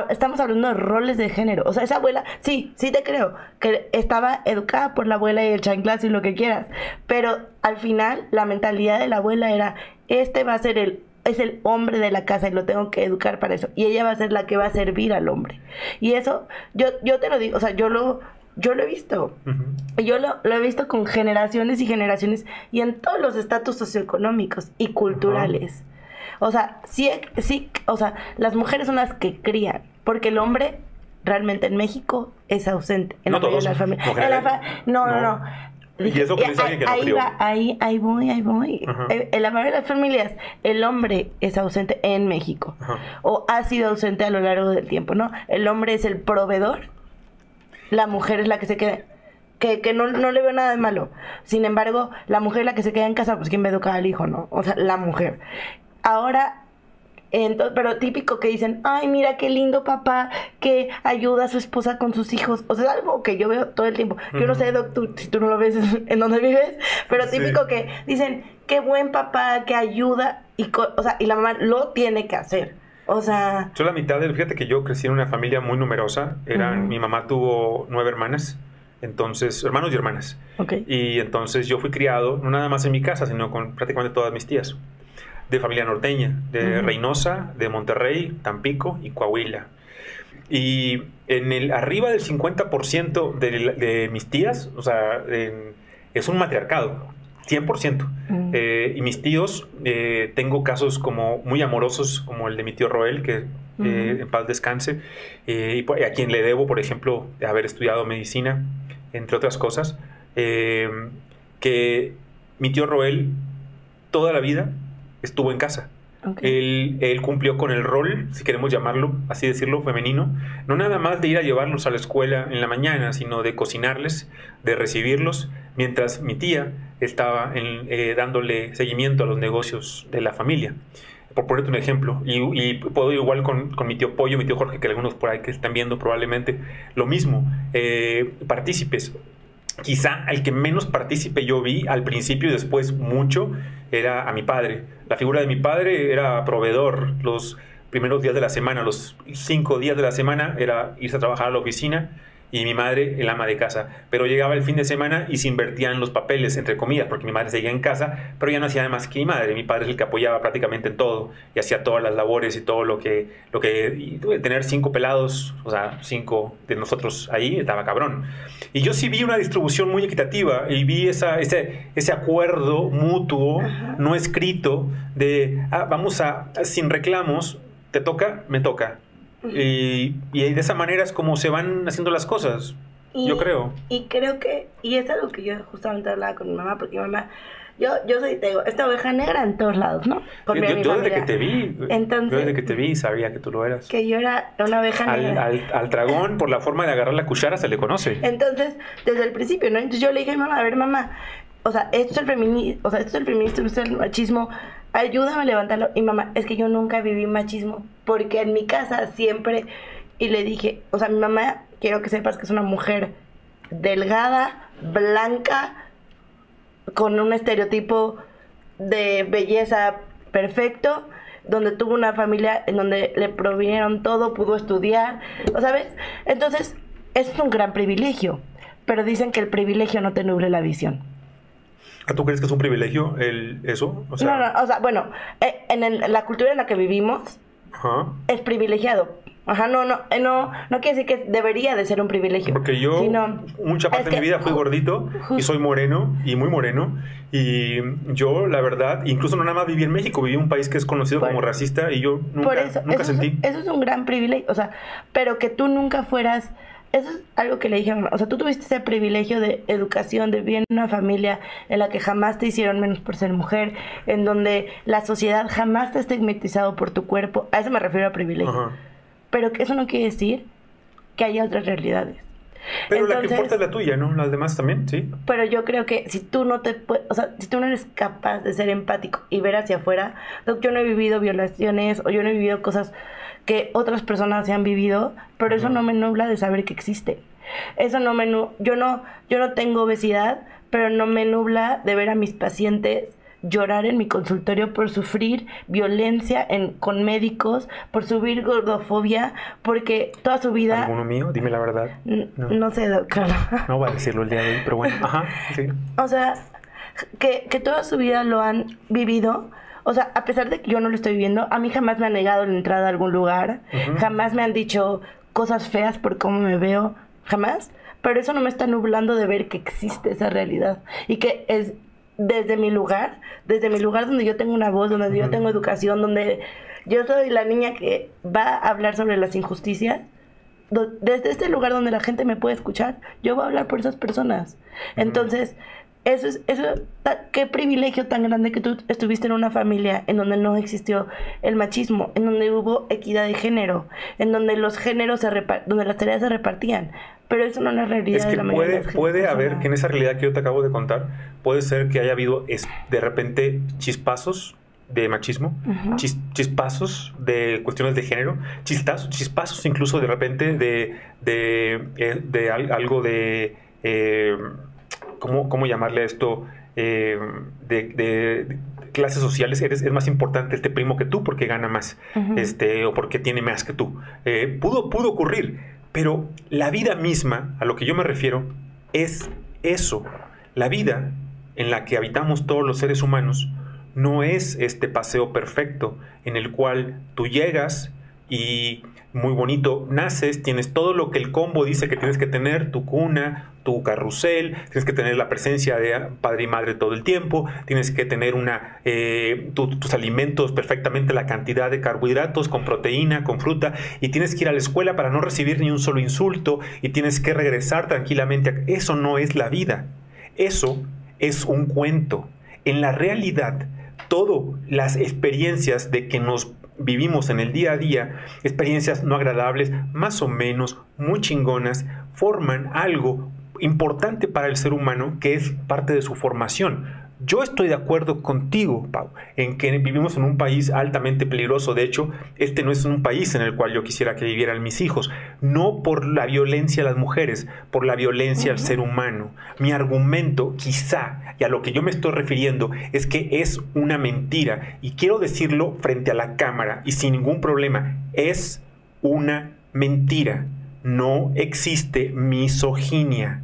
estamos hablando de roles de género. O sea, esa abuela, sí, sí te creo, que estaba educada por la abuela y el chanclas y lo que quieras. Pero al final, la mentalidad de la abuela era, este va a ser el es el hombre de la casa y lo tengo que educar para eso. Y ella va a ser la que va a servir al hombre. Y eso, yo, yo te lo digo, o sea, yo lo, yo lo he visto. y Yo lo, he visto con generaciones y generaciones y en todos los estatus socioeconómicos y culturales. O sea, sí, sí, o sea, las mujeres son las que crían, porque el hombre realmente en México es ausente. En no todos. no, no, no, y eso que alguien que no ahí, va, ahí, ahí voy, ahí voy. Eh, en la mayoría de las familias, el hombre es ausente en México. O ha sido ausente a lo largo del tiempo, ¿no? El hombre es el proveedor. La mujer es la que se queda. Que, que no, no, le veo nada de malo. Sin embargo, la mujer es la que se queda en casa, pues ¿quién va a educar al hijo, no? O sea, la mujer. Ahora, Entonces, pero típico que dicen, ay, mira qué lindo papá que ayuda a su esposa con sus hijos. O sea, es algo que yo veo todo el tiempo. Yo no sé, doctor, si tú no lo ves en donde vives, pero típico que dicen, qué buen papá que ayuda. Y, o sea, y la mamá lo tiene que hacer. O sea... Yo la mitad, de, fíjate que yo crecí en una familia muy numerosa. Eran, Mi mamá tuvo nueve hermanas entonces, hermanos y hermanas. Y entonces yo fui criado, no nada más en mi casa, sino con prácticamente todas mis tías, de familia norteña, de Reynosa, de Monterrey, Tampico y Coahuila. Y en el arriba del 50% de, de, mis tías, o sea, es un matriarcado, 100%. Eh, y mis tíos, eh, tengo casos como muy amorosos, como el de mi tío Roel, que eh, en paz descanse, y a quien le debo, por ejemplo, haber estudiado medicina entre otras cosas, que mi tío Roel toda la vida estuvo en casa. Él, él, cumplió con el rol, si queremos llamarlo, así decirlo, femenino, no nada más de ir a llevarlos a la escuela en la mañana, sino de cocinarles, de recibirlos, mientras mi tía estaba eh, dándole seguimiento a los negocios de la familia. Por ponerte un ejemplo, y, puedo igual con, con, mi tío Pollo, mi tío Jorge, que algunos por ahí que están viendo probablemente lo mismo, eh, partícipes. Quizá al que menos partícipe yo vi al principio y después mucho era a mi padre. La figura de mi padre era proveedor. Los primeros días de la semana, los cinco días de la semana, era irse a trabajar a la oficina y mi madre el ama de casa. Pero llegaba el fin de semana y se invertían los papeles, entre comillas, porque mi madre seguía en casa, pero ya no hacía más que mi madre. Mi padre es el que apoyaba prácticamente en todo y hacía todas las labores y todo lo que... Lo que y tener cinco pelados, o sea, cinco de nosotros ahí, estaba cabrón. Y yo sí vi una distribución muy equitativa y vi esa, ese, ese acuerdo mutuo, no escrito, de ah, vamos a, sin reclamos, te toca, me toca y, de esa manera es como se van haciendo las cosas, yo creo. Y creo que, y es algo que yo justamente hablaba con mi mamá, porque mi mamá, yo, yo soy, te digo, esta oveja negra en todos lados, ¿no? Por yo, yo desde que te vi, Entonces, yo desde que te vi sabía que tú lo eras. Que yo era una oveja negra. Al, al, dragón, por la forma de agarrar la cuchara, se le conoce. Entonces, desde el principio, ¿no? Entonces yo le dije a mi mamá, a ver, mamá, o sea, esto es el feminismo, o sea, esto es el feminismo, esto es el machismo, ayúdame a levantarlo. Y mamá, es que yo nunca viví machismo, porque en mi casa siempre, y le dije, o sea, mi mamá, quiero que sepas que es una mujer delgada, blanca, con un estereotipo de belleza perfecto, donde tuvo una familia en donde le provinieron todo, pudo estudiar, ¿o sabes? Entonces, es un gran privilegio, pero dicen que el privilegio no te nuble la visión. ¿Tú crees que es un privilegio el, eso? O sea, no, no, o sea, bueno, eh, en la cultura en la que vivimos es privilegiado. Ajá, no, no, eh, no, no quiere decir que debería de ser un privilegio. Porque yo mucha parte de mi vida fui gordito y soy moreno y muy moreno. Y yo, la verdad, incluso no nada más viví en México, viví en un país que es conocido como racista y yo nunca, nunca sentí. eso es un gran privilegio, o sea, pero que tú nunca fueras eso es algo que le dije a mamá. O sea, tú tuviste ese privilegio de educación, de vivir en una familia en la que jamás te hicieron menos por ser mujer, en donde la sociedad jamás te ha estigmatizado por tu cuerpo. A eso me refiero a privilegio. Pero que eso no quiere decir que haya otras realidades. Pero la que importa es la tuya, ¿no? Las demás también, sí. Pero yo creo que si tú no te o sea, si tú no eres capaz de ser empático y ver hacia afuera, yo no he vivido violaciones o yo no he vivido cosas que otras personas se han vivido, pero eso no me nubla de saber que existe. Eso no me yo no yo no tengo obesidad, pero no me nubla de ver a mis pacientes llorar en mi consultorio por sufrir violencia en, con médicos, por subir gordofobia, porque toda su vida... ¿Alguno mío? Dime la verdad. No, sé, doctor. No voy a decirlo el día de hoy, pero bueno. Ajá, sí. O sea, que, que toda su vida lo han vivido o sea, a pesar de que yo no lo estoy viviendo, a mí jamás me han negado la entrada a algún lugar, jamás me han dicho cosas feas por cómo me veo, jamás. Pero eso no me está nublando de ver que existe esa realidad y que es desde mi lugar, desde mi lugar donde yo tengo una voz, donde yo tengo educación, donde yo soy la niña que va a hablar sobre las injusticias, desde este lugar donde la gente me puede escuchar, yo voy a hablar por esas personas. Entonces, eso es, eso, qué privilegio tan grande que tú estuviste en una familia en donde no existió el machismo, en donde hubo equidad de género, en donde los géneros se donde las tareas se repartían. Pero eso no es la realidad. Es que de la puede, puede haber que en esa realidad que yo te acabo de contar, puede ser que haya habido de repente chispazos de machismo, chispazos de cuestiones de género, chispazos, chispazos incluso de repente de, de, eh, algo de, eh, ¿cómo, ¿cómo, llamarle esto? Eh, de, clases sociales, eres, es más importante este primo que tú porque gana más, este, o porque tiene más que tú. pudo, pudo ocurrir, pero la vida misma, a lo que yo me refiero, es eso. La vida en la que habitamos todos los seres humanos no es este paseo perfecto en el cual tú llegas y muy bonito, naces, tienes todo lo que el combo dice que tienes que tener, tu cuna, tu carrusel, tienes que tener la presencia de padre y madre todo el tiempo, tienes que tener una, eh, tus alimentos perfectamente, la cantidad de carbohidratos con proteína, con fruta, y tienes que ir a la escuela para no recibir ni un solo insulto, y tienes que regresar tranquilamente. Eso no es la vida, eso es un cuento. En la realidad, todas las experiencias de que nos vivimos en el día a día, experiencias no agradables, más o menos muy chingonas, forman algo importante para el ser humano que es parte de su formación. Yo estoy de acuerdo contigo, Pau, en que vivimos en un país altamente peligroso. De hecho, este no es un país en el cual yo quisiera que vivieran mis hijos. No por la violencia a las mujeres, por la violencia al ser humano. Mi argumento, quizá, y a lo que yo me estoy refiriendo, es que es una mentira. Y quiero decirlo frente a la cámara y sin ningún problema. Es una mentira. No existe misoginia.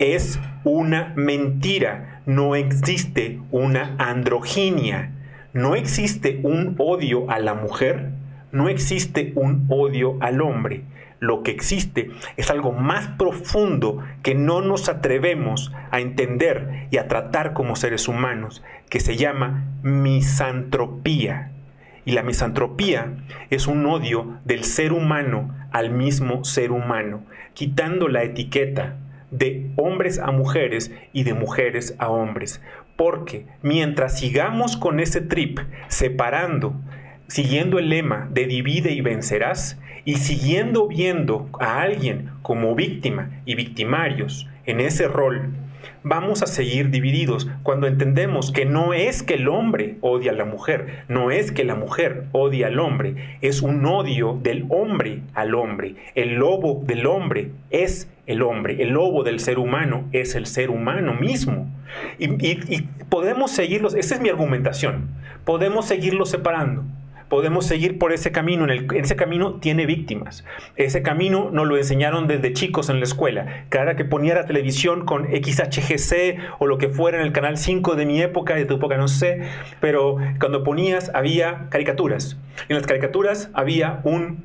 Es una mentira no existe una androginia, no existe un odio a la mujer, no existe un odio al hombre. Lo que existe es algo más profundo que no nos atrevemos a entender y a tratar como seres humanos, que se llama misantropía. Y la misantropía es un odio del ser humano al mismo ser humano, quitando la etiqueta de hombres a mujeres y de mujeres a hombres. Porque mientras sigamos con ese trip separando, siguiendo el lema de divide y vencerás, y siguiendo viendo a alguien como víctima y victimarios en ese rol vamos a seguir divididos cuando entendemos que no es que el hombre odia a la mujer, no es que la mujer odia al hombre, es un odio del hombre al hombre. El lobo del hombre es el hombre, el lobo del ser humano es el ser humano mismo. Y, podemos seguirlos, esa es mi argumentación, podemos seguirlos separando podemos seguir por ese camino. En, ese camino tiene víctimas. Ese camino nos lo enseñaron desde chicos en la escuela. Cada que ponía la televisión con XHGC o lo que fuera en el canal 5 de mi época, de tu época no sé, pero cuando ponías había caricaturas. En las caricaturas había un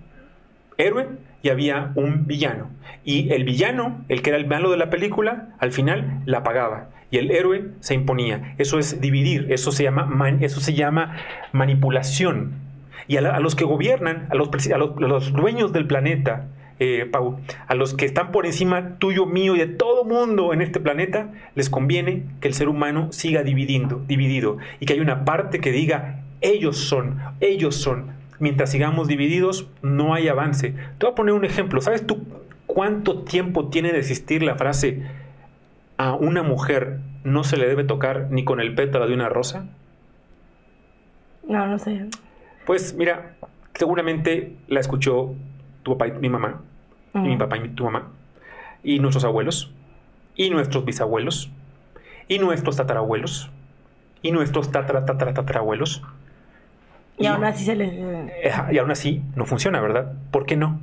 héroe y había un villano. Y el villano, el que era el malo de la película, al final la pagaba y el héroe se imponía. Eso es dividir, eso se llama, eso se llama manipulación y a, los que gobiernan, a los, los, dueños del planeta, eh, Pau, a los que están por encima tuyo, mío y de todo mundo en este planeta, les conviene que el ser humano siga dividiendo, dividido y que hay una parte que diga, ellos son, ellos son. Mientras sigamos divididos, no hay avance. Te voy a poner un ejemplo. ¿Sabes tú cuánto tiempo tiene de existir la frase a una mujer no se le debe tocar ni con el pétalo de una rosa? No, no sé. Pues mira, seguramente la escuchó tu papá y mi mamá, y mi papá y tu mamá, y nuestros abuelos, y nuestros bisabuelos, y nuestros tatarabuelos, y nuestros tatara, tatarabuelos. Y, aún así se les... Y aún así no funciona, ¿verdad? ¿Por qué no?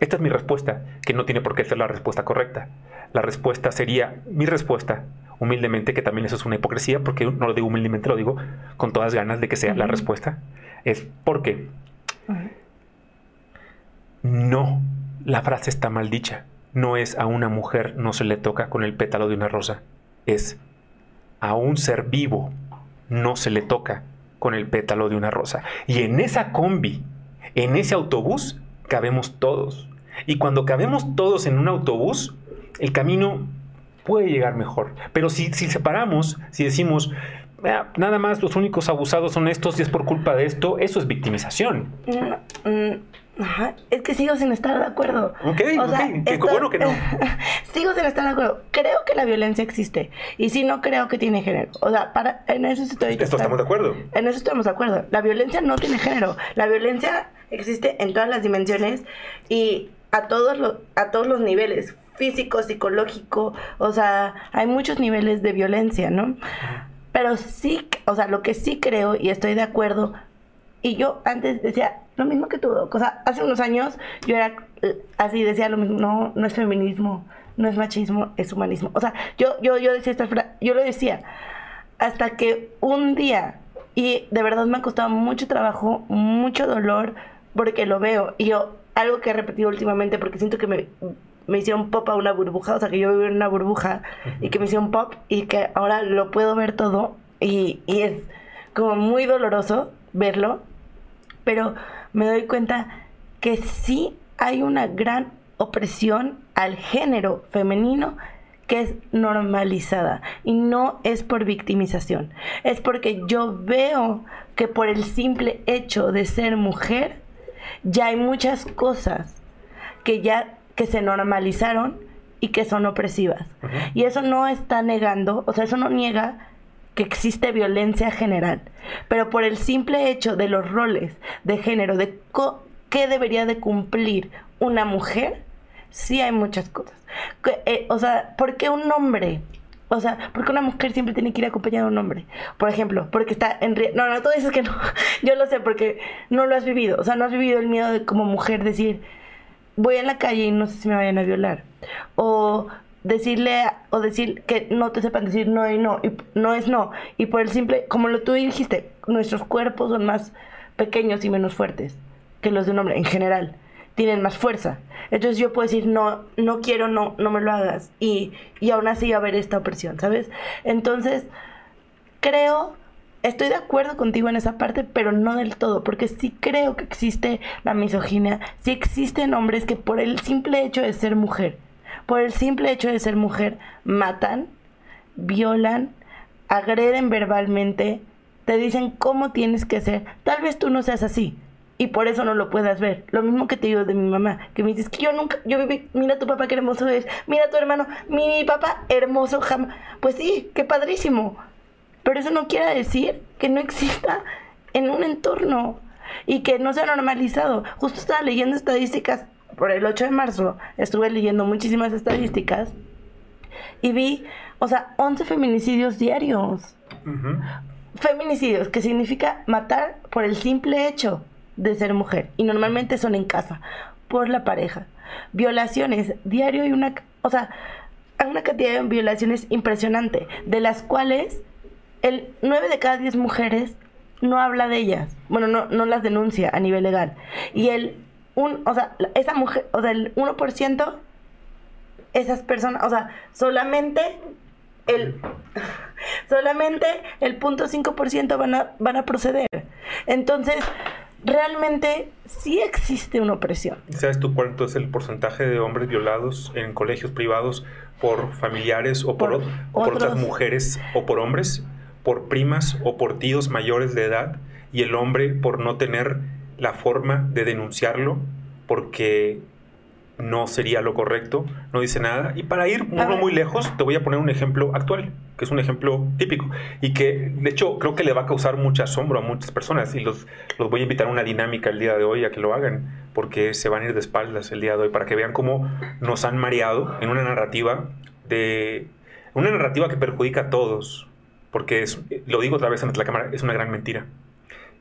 Esta es mi respuesta, que no tiene por qué ser la respuesta correcta. La respuesta sería, mi respuesta humildemente, que también eso es una hipocresía, porque no lo digo humildemente, lo digo con todas ganas de que sea la respuesta, es porque no, la frase está mal dicha. No es a una mujer no se le toca con el pétalo de una rosa, es a un ser vivo no se le toca con el pétalo de una rosa. Y en esa combi, en ese autobús, cabemos todos. Y cuando cabemos todos en un autobús, el camino puede llegar mejor. Pero si, si separamos, si decimos, nada más los únicos abusados son estos y es por culpa de esto, eso es victimización. Mm, es que sigo sin estar de acuerdo. Ok, ok, qué bueno que no. sigo sin estar de acuerdo. Creo que la violencia existe. Y sí, no creo que tiene género. O sea, para, en eso estoy. Esto estamos de acuerdo. En eso estamos de acuerdo. La violencia no tiene género. La violencia existe en todas las dimensiones y a todos los, a todos los niveles. Físico, psicológico. O sea, hay muchos niveles de violencia, ¿no? Pero sí, o sea, lo que sí creo y estoy de acuerdo. Y yo antes decía, lo mismo que tú, o sea, hace unos años yo era eh, así, decía lo mismo, no, no es feminismo, no es machismo, es humanismo. O sea, yo, yo, yo decía esta yo lo decía, hasta que un día, y de verdad me ha costado mucho trabajo, mucho dolor, porque lo veo, y yo, algo que he repetido últimamente, porque siento que me, me hicieron pop a una burbuja, o sea, que yo vivo en una burbuja, y que me hicieron pop, y que ahora lo puedo ver todo, y, y es como muy doloroso verlo, pero me doy cuenta que sí hay una gran opresión al género femenino que es normalizada y no es por victimización, es porque yo veo que por el simple hecho de ser mujer ya hay muchas cosas que ya que se normalizaron y que son opresivas. Y eso no está negando, o sea, eso no niega que existe violencia general, pero por el simple hecho de los roles de género, de qué debería de cumplir una mujer, sí hay muchas cosas. Eh, o sea, ¿por qué un hombre? O sea, porque una mujer siempre tiene que ir acompañada de un hombre. Por ejemplo, porque está en No, no, tú dices que no. Yo lo sé porque no lo has vivido. O sea, no has vivido el miedo de como mujer decir, voy en la calle y no sé si me vayan a violar. O decirle o decir que no te sepan decir no y no, y no es no. Y por el simple, como lo tú dijiste, nuestros cuerpos son más pequeños y menos fuertes que los de un hombre en general. Tienen más fuerza. Entonces yo puedo decir, no, no quiero, no, no me lo hagas. Y, y aún así va a haber esta opresión, ¿sabes? Entonces, creo estoy de acuerdo contigo en esa parte, pero no del todo, porque sí creo que existe la misoginia, sí existen hombres que por el simple hecho de ser mujer por el simple hecho de ser mujer, matan, violan, agreden verbalmente, te dicen cómo tienes que ser. Tal vez tú no seas así y por eso no lo puedas ver. Lo mismo que te digo de mi mamá, que me dices que yo nunca, yo viví, mira tu papá qué hermoso es, mira tu hermano, mi papá hermoso jamás. Pues sí, qué padrísimo. Pero eso no quiere decir que no exista en un entorno y que no sea normalizado. Justo estaba leyendo estadísticas por el 8 de marzo estuve leyendo muchísimas estadísticas y vi, o sea, 11 feminicidios diarios. Feminicidios, que significa matar por el simple hecho de ser mujer. Y normalmente son en casa, por la pareja. Violaciones, diario y una... O sea, hay una cantidad de violaciones impresionante, de las cuales el 9 de cada 10 mujeres no habla de ellas. Bueno, no, no las denuncia a nivel legal. Y el un, o sea, esa mujer, o sea, el 1%, esas personas, o sea, solamente el solamente el punto 5% van a, van a proceder. Entonces, realmente sí existe una opresión. ¿Sabes tú cuánto es el porcentaje de hombres violados en colegios privados por familiares o por, por otras mujeres o por hombres, por primas o por tíos mayores de edad y el hombre por no tener la forma de denunciarlo porque no sería lo correcto, no dice nada. Y para ir uno muy lejos, te voy a poner un ejemplo actual, que es un ejemplo típico y que de hecho creo que le va a causar mucho asombro a muchas personas y los, los voy a invitar a una dinámica el día de hoy a que lo hagan, porque se van a ir de espaldas el día de hoy para que vean cómo nos han mareado en una narrativa de una narrativa que perjudica a todos, porque es, lo digo otra vez ante la cámara, es una gran mentira.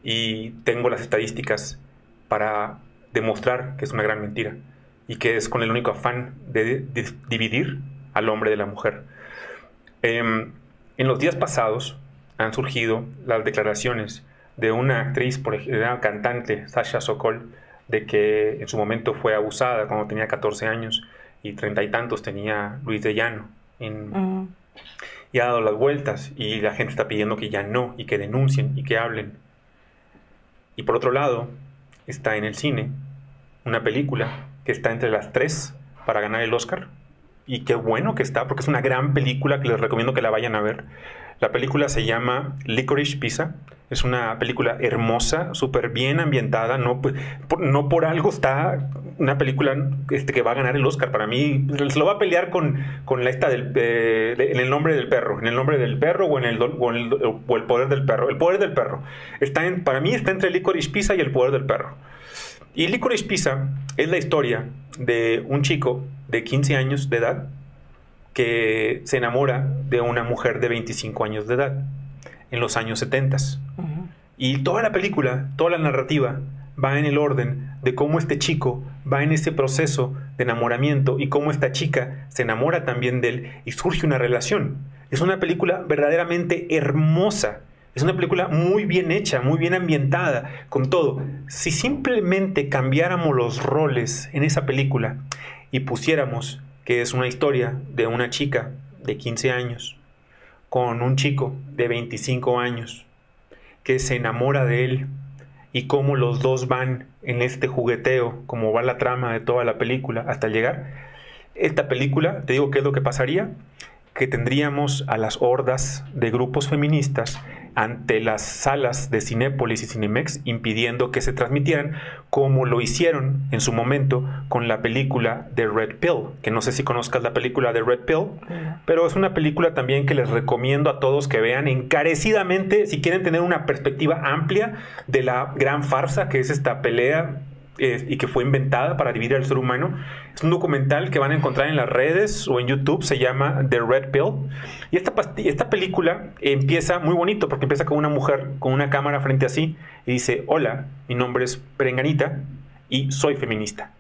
Y tengo las estadísticas para demostrar que es una gran mentira y que es con el único afán de, dividir al hombre de la mujer. Em, en los días pasados han surgido las declaraciones de una actriz, por ejemplo, una cantante, Sasha Sokol, de que en su momento fue abusada cuando tenía 14 años y treinta y tantos tenía Luis de Llano. Mm. Y ha dado las vueltas y la gente está pidiendo que ya no y que denuncien y que hablen. Y por otro lado, está en el cine una película que está entre las tres para ganar el Oscar, y qué bueno que está, porque es una gran película que les recomiendo que la vayan a ver. La película se llama Licorice Pizza. Es una película hermosa, súper bien ambientada. No, por, no por algo está una película este, que va a ganar el Oscar. Para mí, se lo va a pelear con, con la esta del, eh, en el nombre del perro. En el nombre del perro o en el, o, el, poder del perro. El poder del perro. Está para mí está entre Licorice Pizza y el poder del perro. Y Licorice Pizza es la historia de un chico de 15 años de edad que se enamora de una mujer de 25 años de edad en los años 70. Y toda la película, toda la narrativa va en el orden de cómo este chico va en ese proceso de enamoramiento y cómo esta chica se enamora también de él y surge una relación. Es una película verdaderamente hermosa. Es una película muy bien hecha, muy bien ambientada, con todo. Si simplemente cambiáramos los roles en esa película y pusiéramos que es una historia de una chica de 15 años con un chico de 25 años que se enamora de él y cómo los dos van en este jugueteo, como va la trama de toda la película hasta llegar. Esta película, te digo qué es lo que pasaría, que tendríamos a las hordas de grupos feministas ante las salas de Cinépolis y Cinemex impidiendo que se transmitieran, como lo hicieron en su momento con la película de Red Pill, que no sé si conozcas la película de Red Pill, pero es una película también que les recomiendo a todos que vean encarecidamente si quieren tener una perspectiva amplia de la gran farsa que es esta pelea y que fue inventada para dividir al ser humano. Es un documental que van a encontrar en las redes o en YouTube, se llama The Red Pill. Y esta, esta película empieza muy bonito porque empieza con una mujer con una cámara frente a sí y dice, hola, mi nombre es Perenganita y soy feminista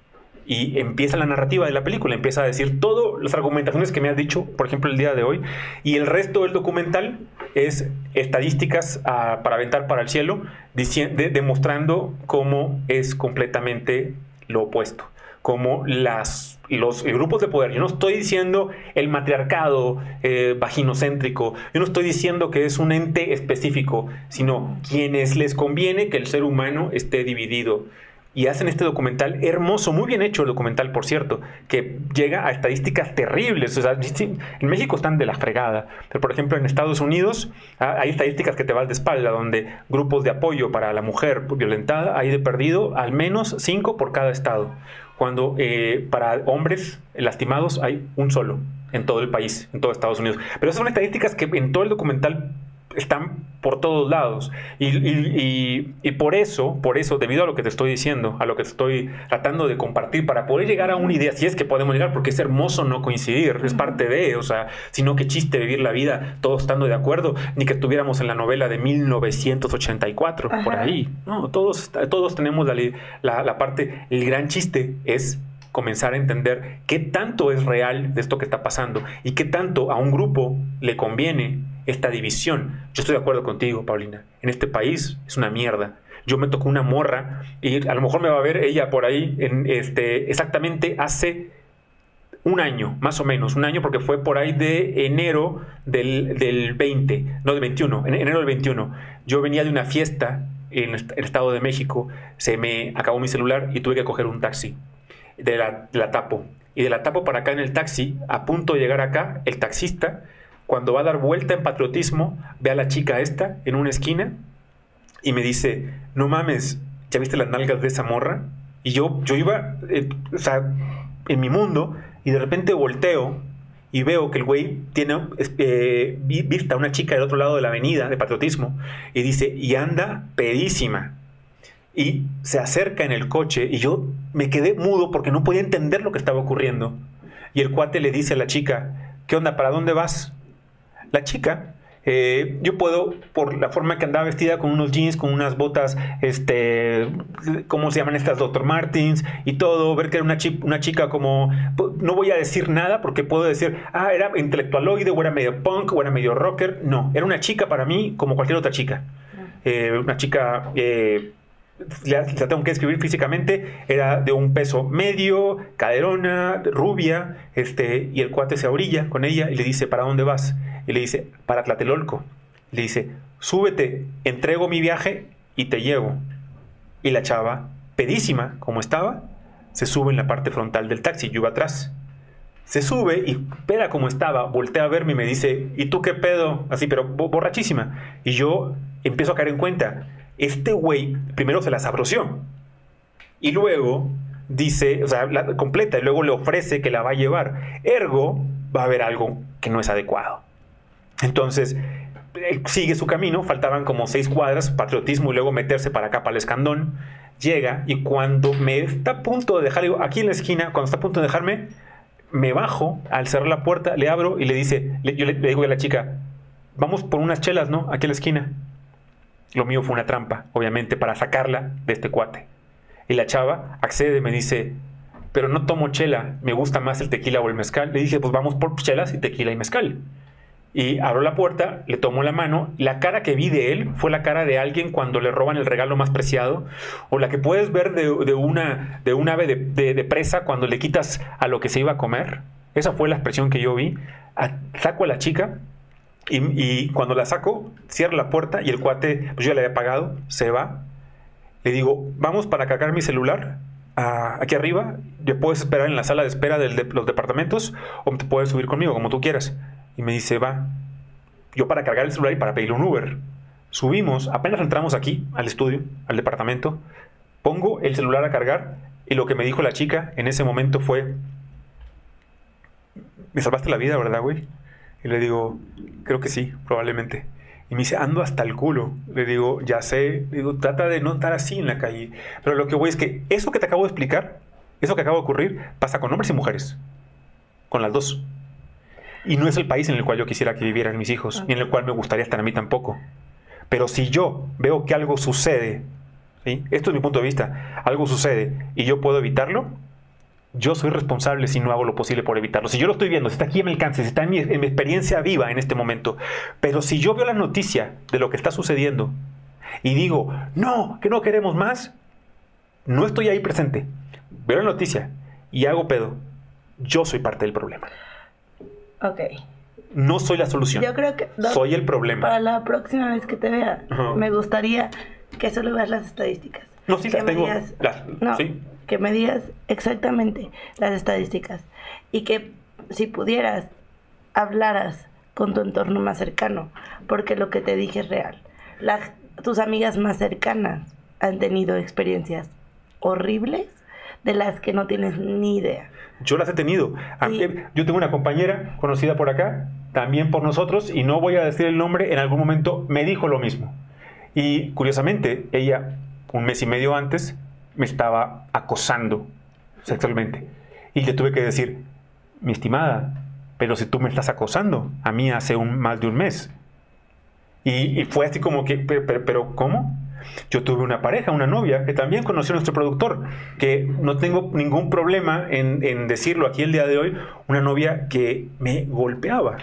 y empieza la narrativa de la película, empieza a decir todas las argumentaciones que me has dicho, por ejemplo, el día de hoy, y el resto del documental es estadísticas ah, para aventar para el cielo, demostrando cómo es completamente lo opuesto, cómo las, los grupos de poder, yo no estoy diciendo el matriarcado eh, vaginocéntrico, yo no estoy diciendo que es un ente específico, sino quienes les conviene que el ser humano esté dividido y hacen este documental hermoso, muy bien hecho el documental, por cierto, que llega a estadísticas terribles. O sea, en México están de la fregada, pero por ejemplo en Estados Unidos ah, hay estadísticas que te van de espalda, donde grupos de apoyo para la mujer violentada hay de perdido al menos cinco por cada estado, cuando eh, para hombres lastimados hay un solo en todo el país, en todo Estados Unidos. Pero esas son estadísticas que en todo el documental están por todos lados. Y, por eso, por eso, debido a lo que te estoy diciendo, a lo que te estoy tratando de compartir, para poder llegar a una idea, si es que podemos llegar, porque es hermoso no coincidir, es parte de, o sea, sino que chiste vivir la vida todos estando de acuerdo, ni que estuviéramos en la novela de 1984, por ahí. No, todos, todos tenemos la, la, la parte, el gran chiste es comenzar a entender qué tanto es real de esto que está pasando y qué tanto a un grupo le conviene esta división. Yo estoy de acuerdo contigo, Paulina. En este país es una mierda. Yo me tocó una morra y a lo mejor me va a ver ella por ahí en este exactamente hace un año, más o menos, un año porque fue por ahí de enero del, del 20, no del 21, en enero del 21. Yo venía de una fiesta en el Estado de México, se me acabó mi celular y tuve que coger un taxi. De la, de la tapo. Y de la tapo para acá en el taxi, a punto de llegar acá, el taxista cuando va a dar vuelta en patriotismo, ve a la chica esta en una esquina y me dice, no mames, ¿ya viste las nalgas de esa morra? Y yo, yo iba, eh, en mi mundo y de repente volteo y veo que el güey tiene eh, vista a una chica del otro lado de la avenida de patriotismo y dice, y anda pedísima. Y se acerca en el coche y yo me quedé mudo porque no podía entender lo que estaba ocurriendo. Y el cuate le dice a la chica, ¿qué onda? ¿Para dónde vas? La chica, eh, yo puedo, por la forma que andaba vestida, con unos jeans, con unas botas, este, ¿cómo se llaman estas? Dr. Martins y todo, ver que era una, una chica como, no voy a decir nada porque puedo decir, ah, era intelectualoide, o era medio punk, o era medio rocker. No, era una chica para mí como cualquier otra chica. Eh, una chica... Eh, la, tengo que escribir físicamente, era de un peso medio, caderona, rubia, este, y el cuate se orilla con ella y le dice, ¿para dónde vas? Y le dice, para Tlatelolco. Le dice, súbete, entrego mi viaje y te llevo. Y la chava, pedísima como estaba, se sube en la parte frontal del taxi, yo iba atrás. Se sube y pera como estaba, voltea a verme y me dice, ¿y tú qué pedo? Así, pero borrachísima. Y yo empiezo a caer en cuenta, este güey primero se la sabroció. Y luego dice, o sea, la completa, y luego le ofrece que la va a llevar. Ergo, va a haber algo que no es adecuado. Entonces, sigue su camino, faltaban como seis cuadras, patriotismo y luego meterse para acá, para el escandón. Llega y cuando me está a punto de dejar, aquí en la esquina, cuando está a punto de dejarme, me bajo al cerrar la puerta, le abro y le dice, yo le, le, digo a la chica, vamos por unas chelas, ¿no? Aquí en la esquina. Lo mío fue una trampa, obviamente, para sacarla de este cuate. Y la chava accede, me dice, pero no tomo chela, me gusta más el tequila o el mezcal. Le dije, pues vamos por chelas y tequila y mezcal. Y abro la puerta, le tomo la mano. La cara que vi de él fue la cara de alguien cuando le roban el regalo más preciado, o la que puedes ver de, una, de un ave de, presa cuando le quitas a lo que se iba a comer. Esa fue la expresión que yo vi. saco a la chica y, cuando la saco, cierro la puerta y el cuate, pues yo ya le había pagado, se va. Le digo, vamos para cargar mi celular aquí arriba. Te puedes esperar en la sala de espera de los departamentos o te puedes subir conmigo, como tú quieras. Y me dice, va. Yo para cargar el celular y para pedir un Uber. Subimos, apenas entramos aquí, al estudio, al departamento. Pongo el celular a cargar y lo que me dijo la chica en ese momento fue, me salvaste la vida, ¿verdad, güey? Y le digo, creo que sí, probablemente. Y me dice, ando hasta el culo. Le digo, ya sé. Le digo, trata de no estar así en la calle. Pero lo que voy es que eso que te acabo de explicar, eso que acaba de ocurrir, pasa con hombres y mujeres. Con las dos. Y no es el país en el cual yo quisiera que vivieran mis hijos, ni en el cual me gustaría estar a mí tampoco. Pero si yo veo que algo sucede, ¿sí? esto es mi punto de vista, algo sucede y yo puedo evitarlo, yo soy responsable si no hago lo posible por evitarlo. Si yo lo estoy viendo, si está aquí en mi alcance, si está en mi, en mi experiencia viva en este momento, pero si yo veo la noticia de lo que está sucediendo y digo, no, que no queremos más, no estoy ahí presente. Veo la noticia y hago pedo. Yo soy parte del problema. Ok. No soy la solución. Yo creo que. soy el problema. Para la próxima vez que te vea, me gustaría que solo veas las estadísticas. No, sí, las tengo. no, que me digas exactamente las estadísticas. Y que si pudieras, hablaras con tu entorno más cercano. Porque lo que te dije es real. tus amigas más cercanas han tenido experiencias horribles de las que no tienes ni idea. Yo las he tenido. Yo tengo una compañera conocida por acá, también por nosotros, y no voy a decir el nombre, en algún momento me dijo lo mismo. Y curiosamente, ella, un mes y medio antes, me estaba acosando sexualmente. Y le tuve que decir, mi estimada, pero si tú me estás acosando, a mí hace un, más de un mes. Y, fue así como que, pero ¿cómo? Yo tuve una pareja, una novia, que también conoció a nuestro productor, que no tengo ningún problema en, decirlo aquí el día de hoy, una novia que me golpeaba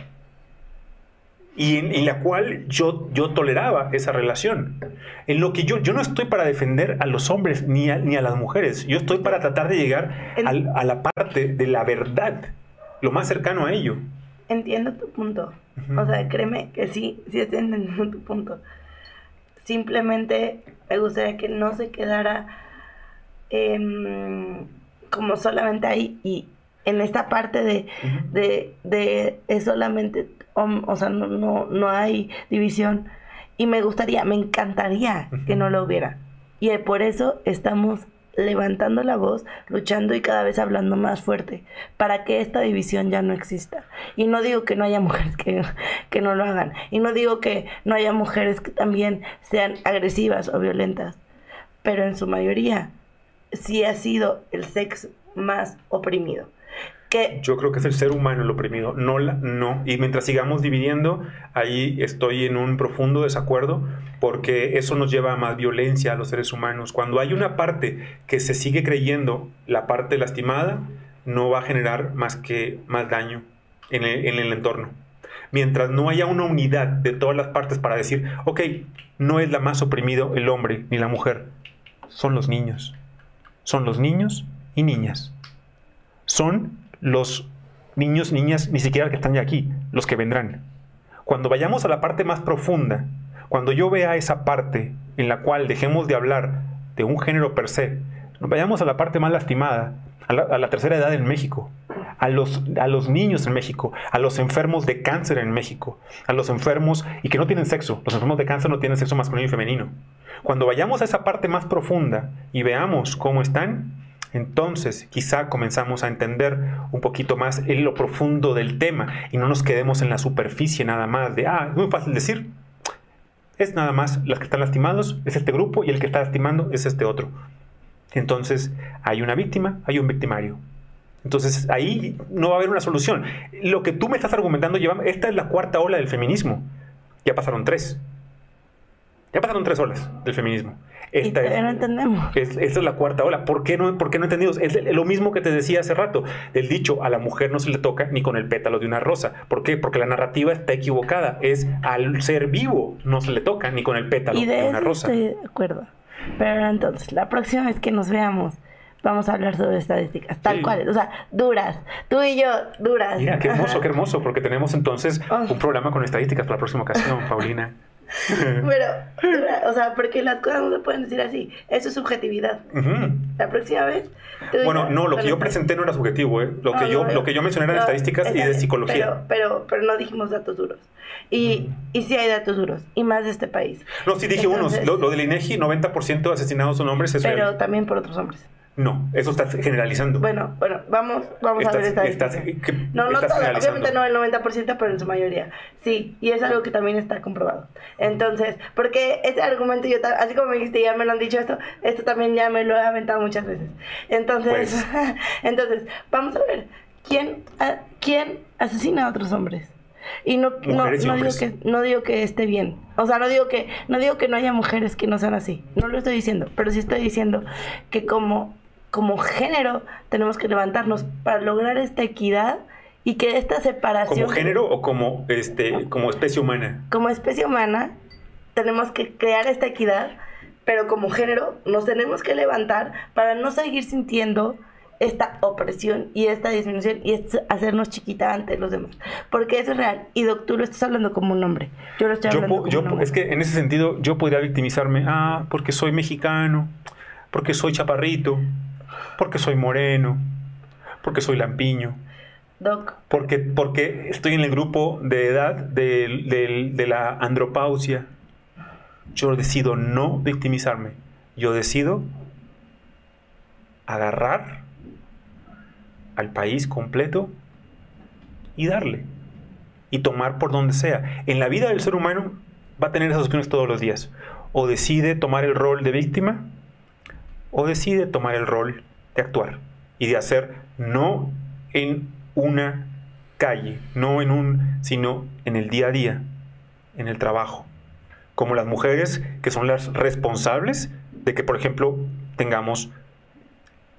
y en, la cual yo, yo toleraba esa relación. En lo que yo, yo no estoy para defender a los hombres ni a, ni a las mujeres, yo estoy para tratar de llegar a la parte de la verdad, lo más cercano a ello. Entiendo tu punto. O sea, créeme que sí, sí estoy entendiendo tu punto. Simplemente me gustaría que no se quedara em, como solamente ahí y en esta parte de, de, de es solamente, o sea, no, no, no hay división. Y me gustaría, me encantaría que no lo hubiera. Y por eso estamos levantando la voz, luchando y cada vez hablando más fuerte para que esta división ya no exista. Y no digo que no haya mujeres que, que no lo hagan. Y no digo que no haya mujeres que también sean agresivas o violentas. Pero en su mayoría sí ha sido el sexo más oprimido. Yo creo que es el ser humano el oprimido, no no. Y mientras sigamos dividiendo, ahí estoy en un profundo desacuerdo porque eso nos lleva a más violencia a los seres humanos. Cuando hay una parte que se sigue creyendo la parte lastimada, no va a generar más que más daño en el, en el entorno. Mientras no haya una unidad de todas las partes para decir, ok, no es la más oprimido el hombre ni la mujer, son los niños. Son los niños y niñas. Son los niños, niñas, ni siquiera que están ya aquí, los que vendrán. Cuando vayamos a la parte más profunda, cuando yo vea esa parte en la cual dejemos de hablar de un género per se, vayamos a la parte más lastimada, a la, tercera edad en México, a los, a los niños en México, a los enfermos de cáncer en México, a los enfermos y que no tienen sexo. Los enfermos de cáncer no tienen sexo masculino y femenino. Cuando vayamos a esa parte más profunda y veamos cómo están, entonces quizá comenzamos a entender un poquito más en lo profundo del tema y no nos quedemos en la superficie nada más de, ah, es muy fácil decir. Es nada más las que están lastimados, es este grupo y el que está lastimando es este otro. Entonces hay una víctima, hay un victimario. Entonces ahí no va a haber una solución. Lo que tú me estás argumentando, esta es la cuarta ola del feminismo. Ya pasaron tres. Ya pasaron tres olas del feminismo. Esta es, no entendemos. esta es la cuarta ola. ¿Por qué no, por qué no entendimos? Es lo mismo que te decía hace rato. El dicho, a la mujer no se le toca ni con el pétalo de una rosa. ¿Por qué? Porque la narrativa está equivocada. Es al ser vivo no se le toca ni con el pétalo de, una rosa. Estoy de acuerdo. Pero entonces, la próxima vez que nos veamos, vamos a hablar sobre estadísticas, tal cual, o sea, duras, tú y yo, duras. Mira, qué hermoso, qué hermoso, porque tenemos entonces oh. un programa con estadísticas para la próxima ocasión, Paulina. Pero, o sea, porque las cosas no se pueden decir así. Eso es subjetividad. La próxima vez. Bueno, no, lo que yo presenté no era subjetivo, ¿eh? Lo, que, yo, lo que yo mencioné era de estadísticas y de psicología. Pero, pero, no dijimos datos duros. Y, y sí hay datos duros, y más de este país. No, sí dije unos. Lo, del INEGI, 90% de asesinados son hombres. pero también por otros hombres. No, eso está generalizando. Bueno, bueno, vamos, vamos a ver esta No, no obviamente no el 90%, pero en su mayoría. Sí, y es algo que también está comprobado. Entonces, porque ese argumento yo, así como me dijiste, ya me lo han dicho esto, esto también ya me lo he aventado muchas veces. Entonces, pues. entonces, vamos a ver, ¿quién, ¿quién asesina a otros hombres? Y no, no, no digo que no digo que esté bien. O sea, no digo que no digo que no haya mujeres que no sean así. No lo estoy diciendo, pero sí estoy diciendo que como como género tenemos que levantarnos para lograr esta equidad y que esta separación... ¿Como género o como, este, como especie humana? Como especie humana tenemos que crear esta equidad, pero como género nos tenemos que levantar para no seguir sintiendo esta opresión y esta disminución y hacernos chiquita ante los demás. Porque eso es real. Y Doc, tú lo estás hablando como un hombre. Yo lo estoy hablando como un hombre. Es que en ese sentido yo podría victimizarme, ah, porque soy mexicano, porque soy chaparrito, porque soy moreno, porque soy lampiño. Doc. Porque, porque estoy en el grupo de edad de, de la andropausia. Yo decido no victimizarme. Yo decido agarrar al país completo y darle. Y tomar por donde sea. En la vida del ser humano va a tener esas opciones todos los días. O decide tomar el rol de víctima o decide tomar el rol de actuar y de hacer no en una calle, no en un, sino en el día a día, en el trabajo. Como las mujeres que son las responsables de que, por ejemplo, tengamos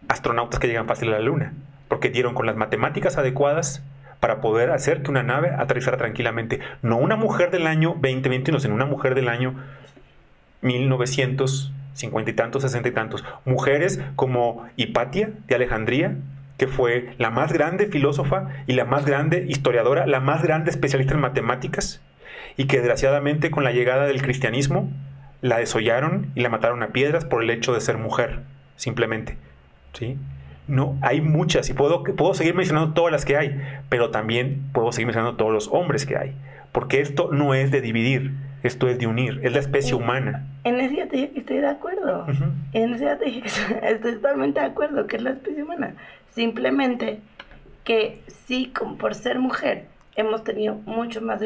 astronautas que llegan fácil a la luna, porque dieron con las matemáticas adecuadas para poder hacer que una nave aterrizara tranquilamente. No una mujer del año 2021, sino una mujer del año 1900 cincuenta y tantos, sesenta y tantos. Mujeres como Hipatia de Alejandría, que fue la más grande filósofa y la más grande historiadora, la más grande especialista en matemáticas, y que desgraciadamente con la llegada del cristianismo la desollaron y la mataron a piedras por el hecho de ser mujer, simplemente. ¿sí? No, hay muchas y puedo, puedo seguir mencionando todas las que hay, pero también puedo seguir mencionando todos los hombres que hay, porque esto no es de dividir, esto es de unir, es la especie humana. En eso ya te dije que estoy de acuerdo. En eso ya te dije que estoy totalmente de acuerdo, que es la especie humana. Simplemente que sí, por ser mujer, hemos tenido mucho más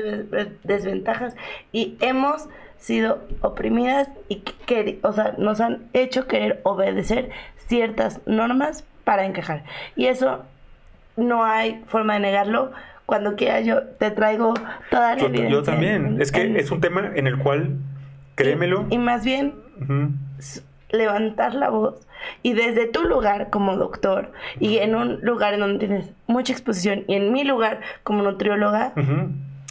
desventajas y hemos sido oprimidas y que, o sea, nos han hecho querer obedecer ciertas normas para encajar. Y eso no hay forma de negarlo cuando quiera yo te traigo toda la yo, Yo también. es que es un tema en el cual, créemelo. Y, más bien, levantar la voz y desde tu lugar como doctor y en un lugar en donde tienes mucha exposición y en mi lugar como nutrióloga,